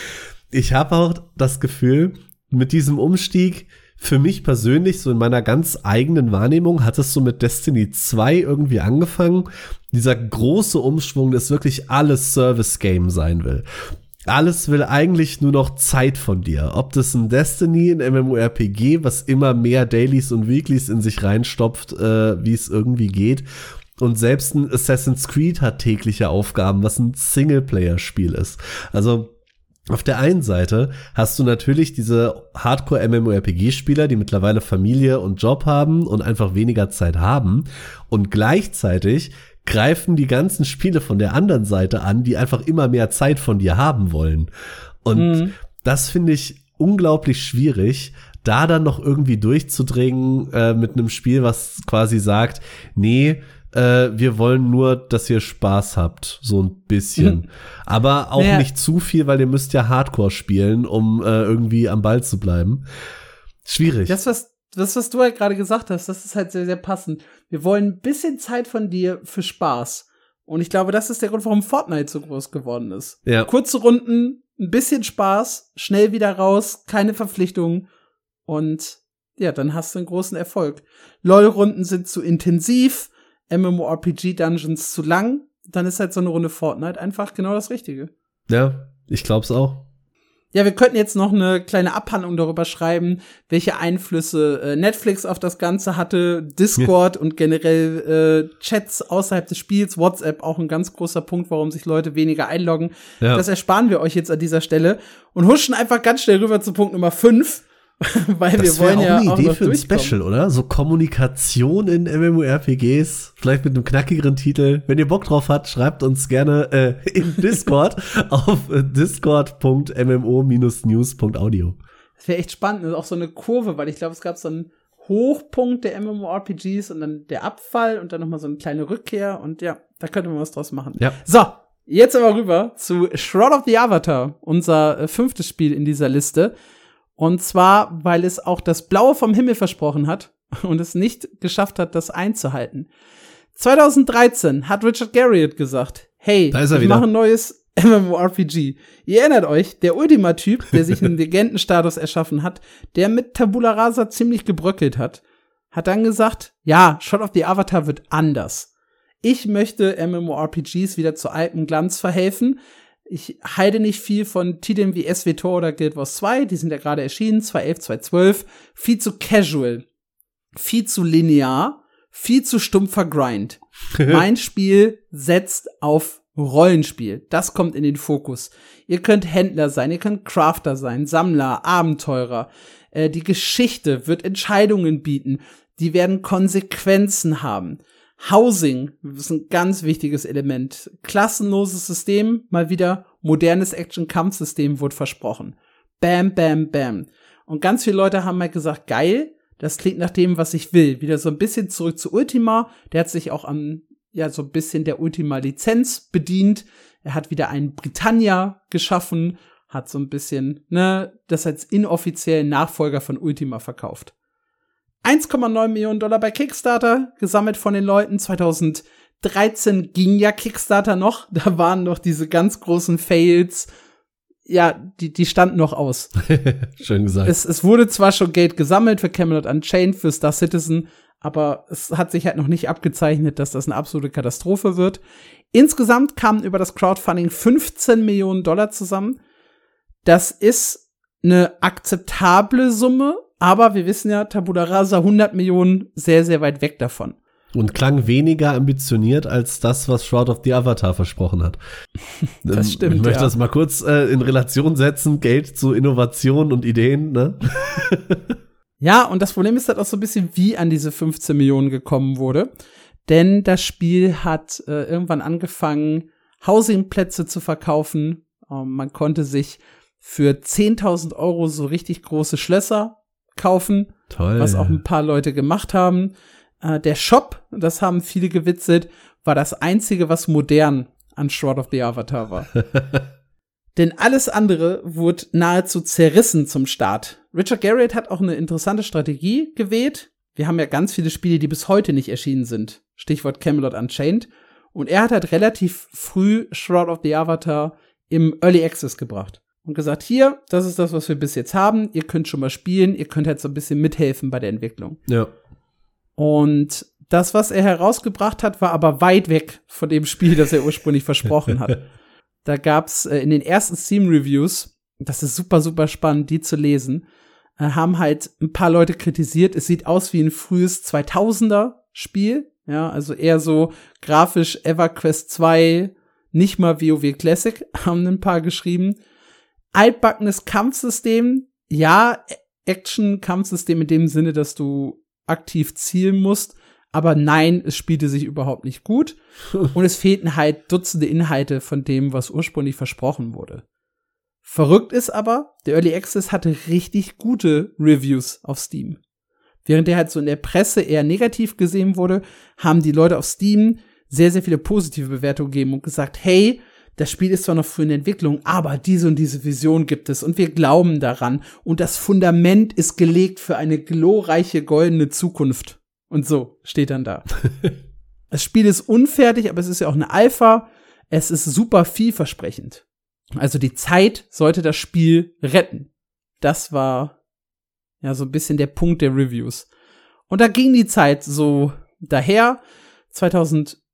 ich habe auch das Gefühl, mit diesem Umstieg, für mich persönlich, so in meiner ganz eigenen Wahrnehmung, hat es so mit Destiny 2 irgendwie angefangen. Dieser große Umschwung, dass wirklich alles Service-Game sein will. Alles will eigentlich nur noch Zeit von dir. Ob das ein Destiny, ein MMORPG, was immer mehr Dailies und Weeklies in sich reinstopft, äh, wie es irgendwie geht. Und selbst ein Assassin's Creed hat tägliche Aufgaben, was ein Singleplayer-Spiel ist. Also auf der einen Seite hast du natürlich diese Hardcore-MMORPG-Spieler, die mittlerweile Familie und Job haben und einfach weniger Zeit haben. Und gleichzeitig greifen die ganzen Spiele von der anderen Seite an, die einfach immer mehr Zeit von dir haben wollen. Und Mhm. das finde ich unglaublich schwierig, da dann noch irgendwie durchzudringen äh, mit einem Spiel, was quasi sagt, nee, äh, wir wollen nur, dass ihr Spaß habt, so ein bisschen. Mhm. Aber auch Naja. nicht zu viel, weil ihr müsst ja Hardcore spielen, um äh, irgendwie am Ball zu bleiben. Schwierig. Das, was, das, was du halt gerade gesagt hast, das ist halt sehr, sehr passend. Wir wollen ein bisschen Zeit von dir für Spaß. Und ich glaube, das ist der Grund, warum Fortnite so groß geworden ist. ja. Kurze Runden, ein bisschen Spaß, schnell wieder raus, keine Verpflichtungen und ja, dann hast du einen großen Erfolg. LOL-Runden sind zu intensiv, MMORPG-Dungeons zu lang, dann ist halt so eine Runde Fortnite einfach genau das Richtige. Ja, ich glaub's auch. Ja, wir könnten jetzt noch eine kleine Abhandlung darüber schreiben, welche Einflüsse äh, Netflix auf das Ganze hatte, Discord ja. und generell äh, Chats außerhalb des Spiels, WhatsApp auch ein ganz großer Punkt, warum sich Leute weniger einloggen. Ja. Das ersparen wir euch jetzt an dieser Stelle und huschen einfach ganz schnell rüber zu Punkt Nummer 5. Weil das wir wollen auch ja eine Idee für ein Special, oder? So Kommunikation in MMORPGs, vielleicht mit einem knackigeren Titel. Wenn ihr Bock drauf habt, schreibt uns gerne äh, in Discord auf äh, discord.mmo-news.audio. Das wäre echt spannend, das ist auch so eine Kurve, weil ich glaube, es gab so einen Hochpunkt der MMORPGs und dann der Abfall und dann noch mal so eine kleine Rückkehr und ja, da könnte man was draus machen. Ja. So, jetzt aber rüber zu Shroud of the Avatar, unser äh, fünftes Spiel in dieser Liste. Und zwar, weil es auch das Blaue vom Himmel versprochen hat und es nicht geschafft hat, das einzuhalten. 2013 hat Richard Garriott gesagt, hey, ich mache ein neues MMORPG. Ihr erinnert euch, der Ultima-Typ, der sich einen Legendenstatus erschaffen hat, der mit Tabula Rasa ziemlich gebröckelt hat, hat dann gesagt, ja, Shot of the Avatar wird anders. Ich möchte MMORPGs wieder zu altem Glanz verhelfen, ich halte nicht viel von Titeln wie SWTOR oder Guild Wars 2, die sind ja gerade erschienen, 2.11, 2.12. Viel zu casual, viel zu linear, viel zu stumpfer Grind. mein Spiel setzt auf Rollenspiel. Das kommt in den Fokus. Ihr könnt Händler sein, ihr könnt Crafter sein, Sammler, Abenteurer. Äh, die Geschichte wird Entscheidungen bieten. Die werden Konsequenzen haben. Housing ist ein ganz wichtiges Element. Klassenloses System, mal wieder modernes Action-Kampfsystem wurde versprochen. Bam, bam, bam. Und ganz viele Leute haben halt gesagt, geil, das klingt nach dem, was ich will. Wieder so ein bisschen zurück zu Ultima. Der hat sich auch an, ja, so ein bisschen der Ultima-Lizenz bedient. Er hat wieder einen Britannia geschaffen, hat so ein bisschen, ne, das als inoffiziellen Nachfolger von Ultima verkauft. 1,9 Millionen Dollar bei Kickstarter, gesammelt von den Leuten. 2013 ging ja Kickstarter noch. Da waren noch diese ganz großen Fails. Ja, die, die standen noch aus. Schön gesagt. Es, es wurde zwar schon Geld gesammelt für Camelot Unchained, für Star Citizen, aber es hat sich halt noch nicht abgezeichnet, dass das eine absolute Katastrophe wird. Insgesamt kamen über das Crowdfunding 15 Millionen Dollar zusammen. Das ist eine akzeptable Summe, aber wir wissen ja, Tabula Rasa 100 Millionen sehr, sehr weit weg davon. Und klang weniger ambitioniert als das, was Shroud of the Avatar versprochen hat. Das ähm, stimmt. Ich möchte ja. das mal kurz äh, in Relation setzen. Geld zu Innovation und Ideen, ne? ja, und das Problem ist halt auch so ein bisschen, wie an diese 15 Millionen gekommen wurde. Denn das Spiel hat äh, irgendwann angefangen, Housingplätze zu verkaufen. Ähm, man konnte sich für 10.000 Euro so richtig große Schlösser kaufen, Toll. was auch ein paar Leute gemacht haben. Äh, der Shop, das haben viele gewitzelt, war das einzige, was modern an Shroud of the Avatar war. Denn alles andere wurde nahezu zerrissen zum Start. Richard Garriott hat auch eine interessante Strategie gewählt. Wir haben ja ganz viele Spiele, die bis heute nicht erschienen sind. Stichwort Camelot Unchained. Und er hat halt relativ früh Shroud of the Avatar im Early Access gebracht und gesagt, hier, das ist das, was wir bis jetzt haben. Ihr könnt schon mal spielen, ihr könnt halt so ein bisschen mithelfen bei der Entwicklung. Ja. Und das, was er herausgebracht hat, war aber weit weg von dem Spiel, das er ursprünglich versprochen hat. Da gab's äh, in den ersten Steam-Reviews, das ist super, super spannend, die zu lesen, äh, haben halt ein paar Leute kritisiert, es sieht aus wie ein frühes 2000er-Spiel. Ja, also eher so grafisch EverQuest 2, nicht mal WoW Classic, haben ein paar geschrieben altbackenes Kampfsystem. Ja, Action-Kampfsystem in dem Sinne, dass du aktiv zielen musst. Aber nein, es spielte sich überhaupt nicht gut. Und es fehlten halt Dutzende Inhalte von dem, was ursprünglich versprochen wurde. Verrückt ist aber, der Early Access hatte richtig gute Reviews auf Steam. Während der halt so in der Presse eher negativ gesehen wurde, haben die Leute auf Steam sehr, sehr viele positive Bewertungen gegeben und gesagt, hey, das Spiel ist zwar noch früh in Entwicklung, aber diese und diese Vision gibt es und wir glauben daran und das Fundament ist gelegt für eine glorreiche goldene Zukunft. Und so steht dann da. das Spiel ist unfertig, aber es ist ja auch eine Alpha. Es ist super vielversprechend. Also die Zeit sollte das Spiel retten. Das war ja so ein bisschen der Punkt der Reviews. Und da ging die Zeit so daher.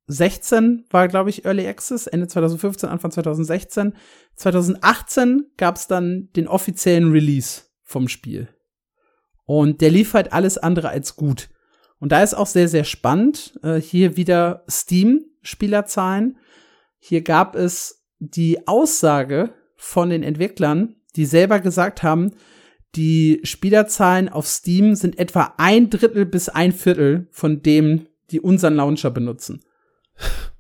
2016 war, glaube ich, Early Access, Ende 2015, Anfang 2016. 2018 gab es dann den offiziellen Release vom Spiel. Und der lief halt alles andere als gut. Und da ist auch sehr, sehr spannend. Äh, hier wieder Steam-Spielerzahlen. Hier gab es die Aussage von den Entwicklern, die selber gesagt haben, die Spielerzahlen auf Steam sind etwa ein Drittel bis ein Viertel von dem, die unseren Launcher benutzen.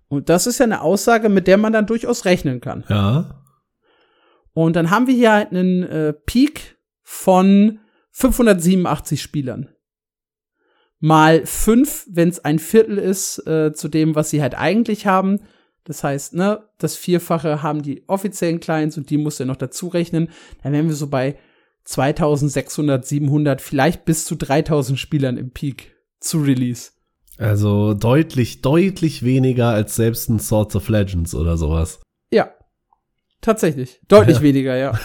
Und das ist ja eine Aussage, mit der man dann durchaus rechnen kann. Ja. Und dann haben wir hier halt einen äh, Peak von 587 Spielern. Mal fünf, wenn es ein Viertel ist, äh, zu dem, was sie halt eigentlich haben. Das heißt, ne, das Vierfache haben die offiziellen Clients und die muss er noch dazu rechnen. Dann wären wir so bei 2600, 700, vielleicht bis zu 3000 Spielern im Peak zu Release. Also deutlich, deutlich weniger als selbst ein Swords of Legends oder sowas. Ja. Tatsächlich. Deutlich ja. weniger, ja.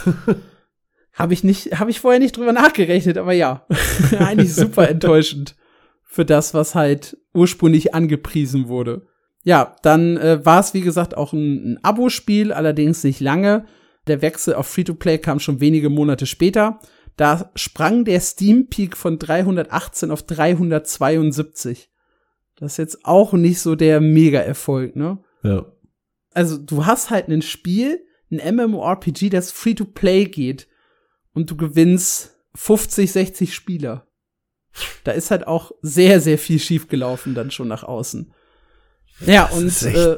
habe ich nicht, habe ich vorher nicht drüber nachgerechnet, aber ja. Eigentlich super enttäuschend für das, was halt ursprünglich angepriesen wurde. Ja, dann äh, war es wie gesagt auch ein, ein Abo-Spiel, allerdings nicht lange. Der Wechsel auf Free-to-Play kam schon wenige Monate später. Da sprang der Steam-Peak von 318 auf 372. Das ist jetzt auch nicht so der Mega-Erfolg, ne? Ja. Also, du hast halt ein Spiel, ein MMORPG, das Free-to-Play geht und du gewinnst 50, 60 Spieler. Da ist halt auch sehr, sehr viel schiefgelaufen dann schon nach außen. Ja, und äh,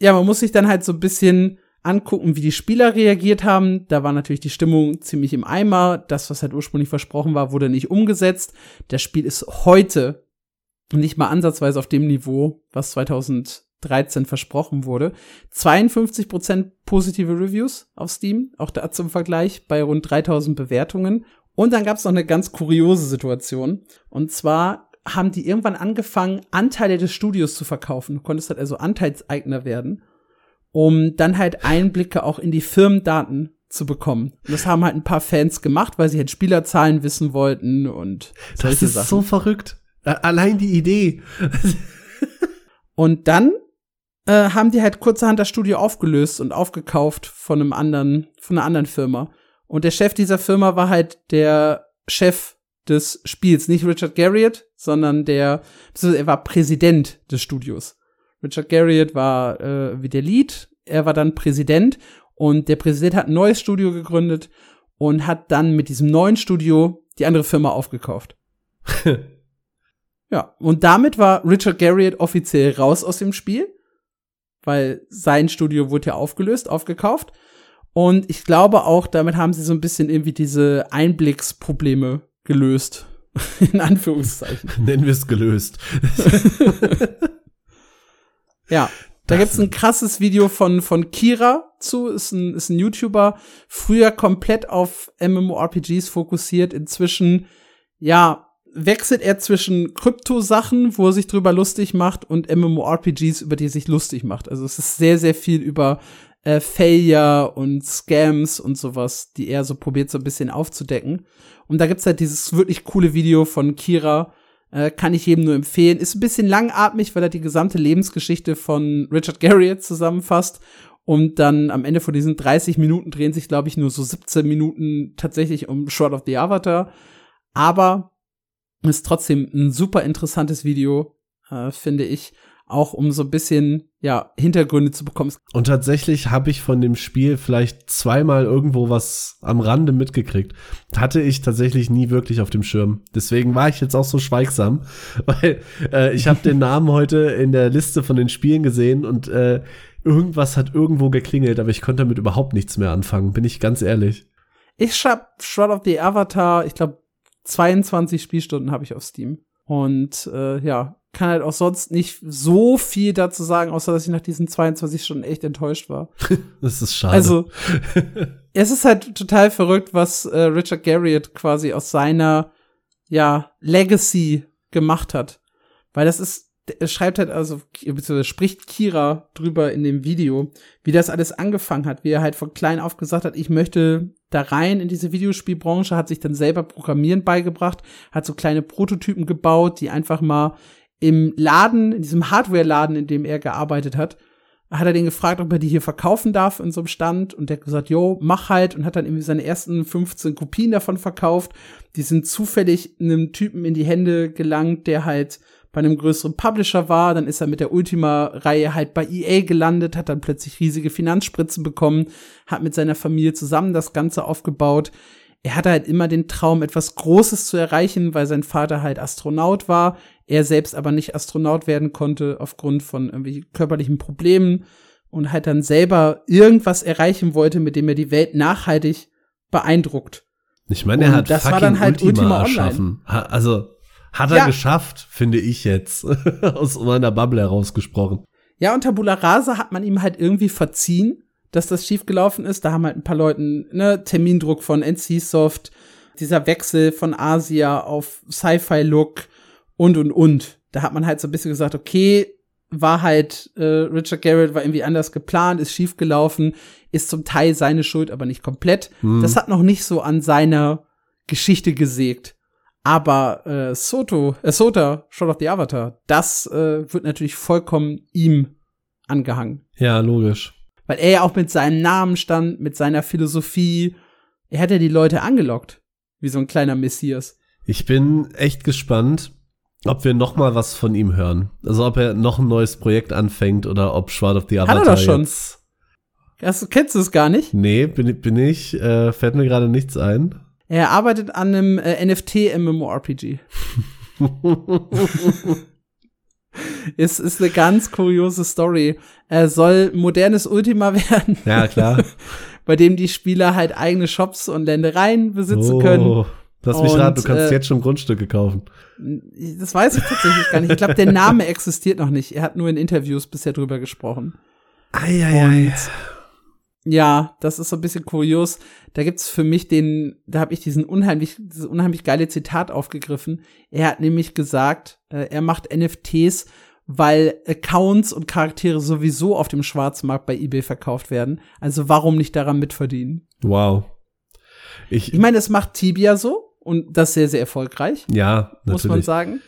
ja, man muss sich dann halt so ein bisschen angucken, wie die Spieler reagiert haben. Da war natürlich die Stimmung ziemlich im Eimer. Das, was halt ursprünglich versprochen war, wurde nicht umgesetzt. Das Spiel ist heute nicht mal ansatzweise auf dem Niveau, was 2013 versprochen wurde. 52% positive Reviews auf Steam, auch da zum Vergleich bei rund 3000 Bewertungen. Und dann gab es noch eine ganz kuriose Situation. Und zwar haben die irgendwann angefangen, Anteile des Studios zu verkaufen. Du konntest halt also Anteilseigner werden um dann halt Einblicke auch in die Firmendaten zu bekommen. Und das haben halt ein paar Fans gemacht, weil sie halt Spielerzahlen wissen wollten und solche Das ist Sachen. so verrückt. Allein die Idee. und dann äh, haben die halt kurzerhand das Studio aufgelöst und aufgekauft von einem anderen, von einer anderen Firma. Und der Chef dieser Firma war halt der Chef des Spiels, nicht Richard Garriott, sondern der, er war Präsident des Studios. Richard Garriott war äh, wie der Lead, er war dann Präsident und der Präsident hat ein neues Studio gegründet und hat dann mit diesem neuen Studio die andere Firma aufgekauft. ja, und damit war Richard Garriott offiziell raus aus dem Spiel, weil sein Studio wurde ja aufgelöst, aufgekauft. Und ich glaube auch, damit haben sie so ein bisschen irgendwie diese Einblicksprobleme gelöst. In Anführungszeichen. Nennen wir es gelöst. Ja. Da gibt's ein krasses Video von, von Kira zu, ist ein, ist ein YouTuber, früher komplett auf MMORPGs fokussiert, inzwischen, ja, wechselt er zwischen Krypto-Sachen, wo er sich drüber lustig macht, und MMORPGs, über die er sich lustig macht. Also es ist sehr, sehr viel über äh, Failure und Scams und sowas, die er so probiert, so ein bisschen aufzudecken. Und da gibt's halt dieses wirklich coole Video von Kira, äh, kann ich jedem nur empfehlen. Ist ein bisschen langatmig, weil er die gesamte Lebensgeschichte von Richard Garriott zusammenfasst. Und dann am Ende von diesen 30 Minuten drehen sich, glaube ich, nur so 17 Minuten tatsächlich um Short of the Avatar. Aber ist trotzdem ein super interessantes Video, äh, finde ich auch um so ein bisschen ja Hintergründe zu bekommen. Und tatsächlich habe ich von dem Spiel vielleicht zweimal irgendwo was am Rande mitgekriegt. Hatte ich tatsächlich nie wirklich auf dem Schirm. Deswegen war ich jetzt auch so schweigsam, weil äh, ich habe den Namen heute in der Liste von den Spielen gesehen und äh, irgendwas hat irgendwo geklingelt, aber ich konnte damit überhaupt nichts mehr anfangen, bin ich ganz ehrlich. Ich hab Shroud of the Avatar, ich glaube 22 Spielstunden habe ich auf Steam. Und äh, ja, kann halt auch sonst nicht so viel dazu sagen, außer dass ich nach diesen 22 Stunden echt enttäuscht war. das ist schade. Also, es ist halt total verrückt, was äh, Richard Garriott quasi aus seiner, ja, Legacy gemacht hat. Weil das ist er schreibt halt also, beziehungsweise spricht Kira drüber in dem Video, wie das alles angefangen hat, wie er halt von klein auf gesagt hat, ich möchte da rein in diese Videospielbranche, hat sich dann selber Programmieren beigebracht, hat so kleine Prototypen gebaut, die einfach mal im Laden, in diesem Hardware-Laden, in dem er gearbeitet hat, hat er den gefragt, ob er die hier verkaufen darf in so einem Stand und der hat gesagt, jo, mach halt und hat dann irgendwie seine ersten 15 Kopien davon verkauft. Die sind zufällig einem Typen in die Hände gelangt, der halt bei einem größeren Publisher war, dann ist er mit der Ultima-Reihe halt bei EA gelandet, hat dann plötzlich riesige Finanzspritzen bekommen, hat mit seiner Familie zusammen das Ganze aufgebaut. Er hatte halt immer den Traum, etwas Großes zu erreichen, weil sein Vater halt Astronaut war, er selbst aber nicht Astronaut werden konnte aufgrund von irgendwie körperlichen Problemen und halt dann selber irgendwas erreichen wollte, mit dem er die Welt nachhaltig beeindruckt. Ich meine, er hat das war dann halt Ultima, Ultima erschaffen. Also hat er ja. geschafft, finde ich jetzt. Aus meiner Bubble herausgesprochen. Ja, unter Tabula Rasa hat man ihm halt irgendwie verziehen, dass das schiefgelaufen ist. Da haben halt ein paar Leuten, ne, Termindruck von NC-Soft, dieser Wechsel von Asia auf Sci-Fi-Look und und und. Da hat man halt so ein bisschen gesagt, okay, war halt, äh, Richard Garrett war irgendwie anders geplant, ist schiefgelaufen, ist zum Teil seine Schuld, aber nicht komplett. Hm. Das hat noch nicht so an seiner Geschichte gesägt. Aber äh, Soto, äh, Sota, Shot of the Avatar, das äh, wird natürlich vollkommen ihm angehangen. Ja, logisch. Weil er ja auch mit seinem Namen stand, mit seiner Philosophie. Er hat ja die Leute angelockt. Wie so ein kleiner Messias. Ich bin echt gespannt, ob wir noch mal was von ihm hören. Also ob er noch ein neues Projekt anfängt oder ob Shroud of the Avatar Hat er doch schon. Hast, kennst du es gar nicht? Nee, bin, bin ich. Äh, fällt mir gerade nichts ein. Er arbeitet an einem äh, NFT-MMORPG. ist, ist eine ganz kuriose Story. Er soll modernes Ultima werden. Ja, klar. bei dem die Spieler halt eigene Shops und Ländereien besitzen oh, können. Lass mich raten, du kannst äh, jetzt schon Grundstücke kaufen. Das weiß ich tatsächlich gar nicht. Ich glaube, der Name existiert noch nicht. Er hat nur in Interviews bisher drüber gesprochen. Eieiei. Und ja, das ist so ein bisschen kurios. Da gibt's für mich den, da habe ich diesen unheimlich, dieses unheimlich geile Zitat aufgegriffen. Er hat nämlich gesagt, äh, er macht NFTs, weil Accounts und Charaktere sowieso auf dem Schwarzmarkt bei eBay verkauft werden. Also warum nicht daran mitverdienen? Wow. Ich, ich meine, es macht Tibia so und das sehr, sehr erfolgreich. Ja, natürlich. Muss man sagen.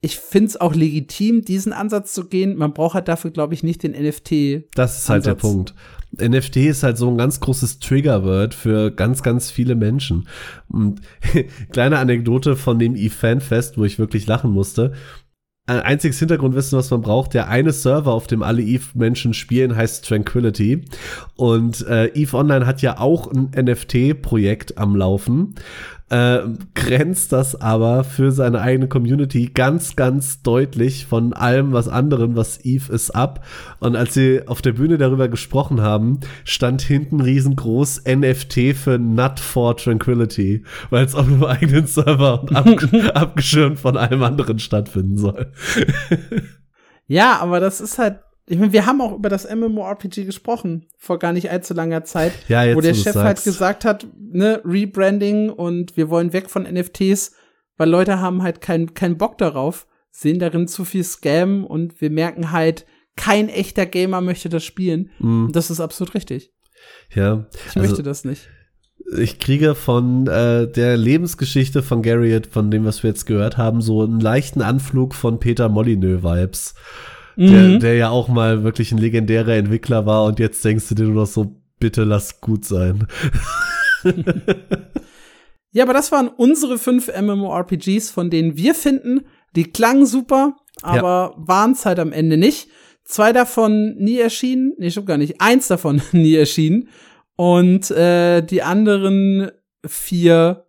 Ich find's auch legitim, diesen Ansatz zu gehen. Man braucht halt dafür, glaube ich, nicht den NFT. Das ist halt der Punkt. NFT ist halt so ein ganz großes Triggerword für ganz, ganz viele Menschen. Und kleine Anekdote von dem E-Fanfest, wo ich wirklich lachen musste. Ein einziges Hintergrundwissen, was man braucht, der eine Server, auf dem alle EVE-Menschen spielen, heißt Tranquility. Und äh, EVE Online hat ja auch ein NFT-Projekt am Laufen äh, grenzt das aber für seine eigene Community ganz, ganz deutlich von allem, was anderen, was Eve ist, ab. Und als sie auf der Bühne darüber gesprochen haben, stand hinten riesengroß NFT für Nut for Tranquility, weil es auf einem eigenen Server und abg abgeschirmt von allem anderen stattfinden soll. ja, aber das ist halt ich meine, wir haben auch über das MMORPG gesprochen, vor gar nicht allzu langer Zeit, ja, jetzt, wo der Chef halt gesagt hat, ne, Rebranding und wir wollen weg von NFTs, weil Leute haben halt keinen keinen Bock darauf, sehen darin zu viel Scam und wir merken halt, kein echter Gamer möchte das spielen. Mm. Und das ist absolut richtig. Ja. Ich also, möchte das nicht. Ich kriege von äh, der Lebensgeschichte von Garriott, von dem, was wir jetzt gehört haben, so einen leichten Anflug von Peter Molyneux-Vibes mhm. der ja auch mal wirklich ein legendärer Entwickler war und jetzt denkst du dir nur noch so, bitte lass gut sein. ja, aber das waren unsere fünf MMORPGs, von denen wir finden, die klangen super, aber ja. waren es halt am Ende nicht. Zwei davon nie erschienen, nee, stimmt gar nicht, eins davon nie erschienen und äh, die anderen vier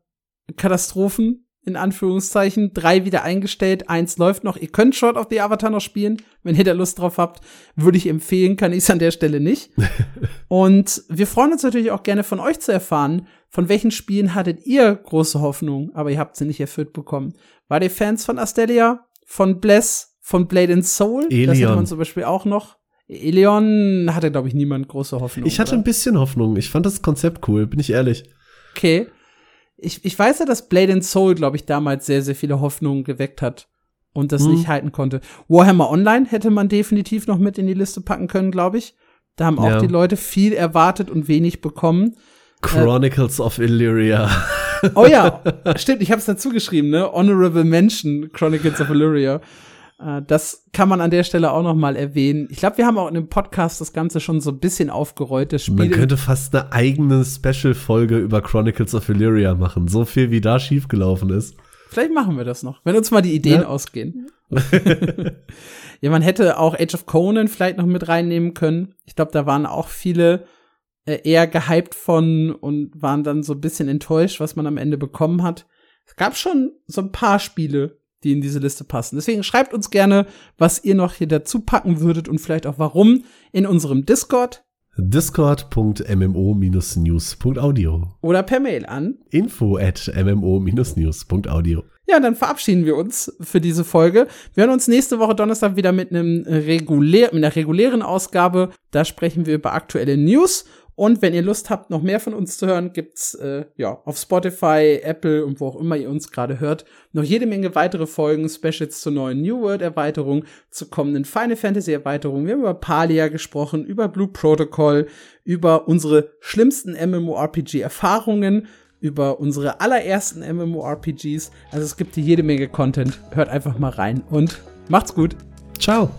Katastrophen in Anführungszeichen, drei wieder eingestellt, eins läuft noch. Ihr könnt Short of the Avatar noch spielen, wenn ihr da Lust drauf habt. Würde ich empfehlen, kann ich es an der Stelle nicht. und wir freuen uns natürlich auch gerne von euch zu erfahren, von welchen Spielen hattet ihr große Hoffnung, aber ihr habt sie nicht erfüllt bekommen. War ihr Fans von Astelia, von Bless, von Blade and Soul? Elion. Das hätte man zum Beispiel auch noch. Elion hatte, glaube ich, niemand große Hoffnung. Ich hatte oder? ein bisschen Hoffnung. Ich fand das Konzept cool, bin ich ehrlich. Okay ich, ich weiß ja, dass Blade and Soul, glaube ich, damals sehr, sehr viele Hoffnungen geweckt hat. und das Hm. nicht halten konnte. Warhammer Online hätte man definitiv noch mit in die Liste packen können, glaube ich. Da haben auch Ja. die Leute viel erwartet und wenig bekommen. Chronicles of Illyria. Oh ja, stimmt, ich habe es dazu geschrieben, ne? Honorable Mention Chronicles of Illyria. Äh, Das kann man an der Stelle auch noch mal erwähnen. Ich glaube, wir haben auch in dem Podcast das Ganze schon so ein bisschen aufgerollt. Das Man Spiel könnte fast eine eigene Special-Folge über Chronicles of Illyria machen. So viel, wie da schiefgelaufen ist. Vielleicht machen wir das noch, wenn uns mal die Ideen Ja. ausgehen. ja, man hätte auch Age of Conan vielleicht noch mit reinnehmen können. Ich glaube, da waren auch viele äh, eher gehypt von und waren dann so ein bisschen enttäuscht, was man am Ende bekommen hat. Es gab schon so ein paar Spiele, die in diese Liste passen. Deswegen schreibt uns gerne, was ihr noch hier dazu packen würdet und vielleicht auch warum in unserem Discord Discord.mmo-news.audio. oder per Mail an Info at mmo-news.audio. Ja, dann verabschieden wir uns für diese Folge. Wir hören uns nächste Woche Donnerstag wieder mit einem regulär, mit einer regulären Ausgabe. Da sprechen wir über aktuelle News. Und wenn ihr Lust habt, noch mehr von uns zu hören, gibt's äh, ja auf Spotify, Apple und wo auch immer ihr uns gerade hört, noch jede Menge weitere Folgen, Specials zur neuen New World Erweiterung, zur kommenden Final Fantasy Erweiterung. Wir haben über Palia gesprochen, über Blue Protocol, über unsere schlimmsten MMORPG Erfahrungen, über unsere allerersten MMORPGs. Also es gibt hier jede Menge Content. Hört einfach mal rein und macht's gut. Ciao.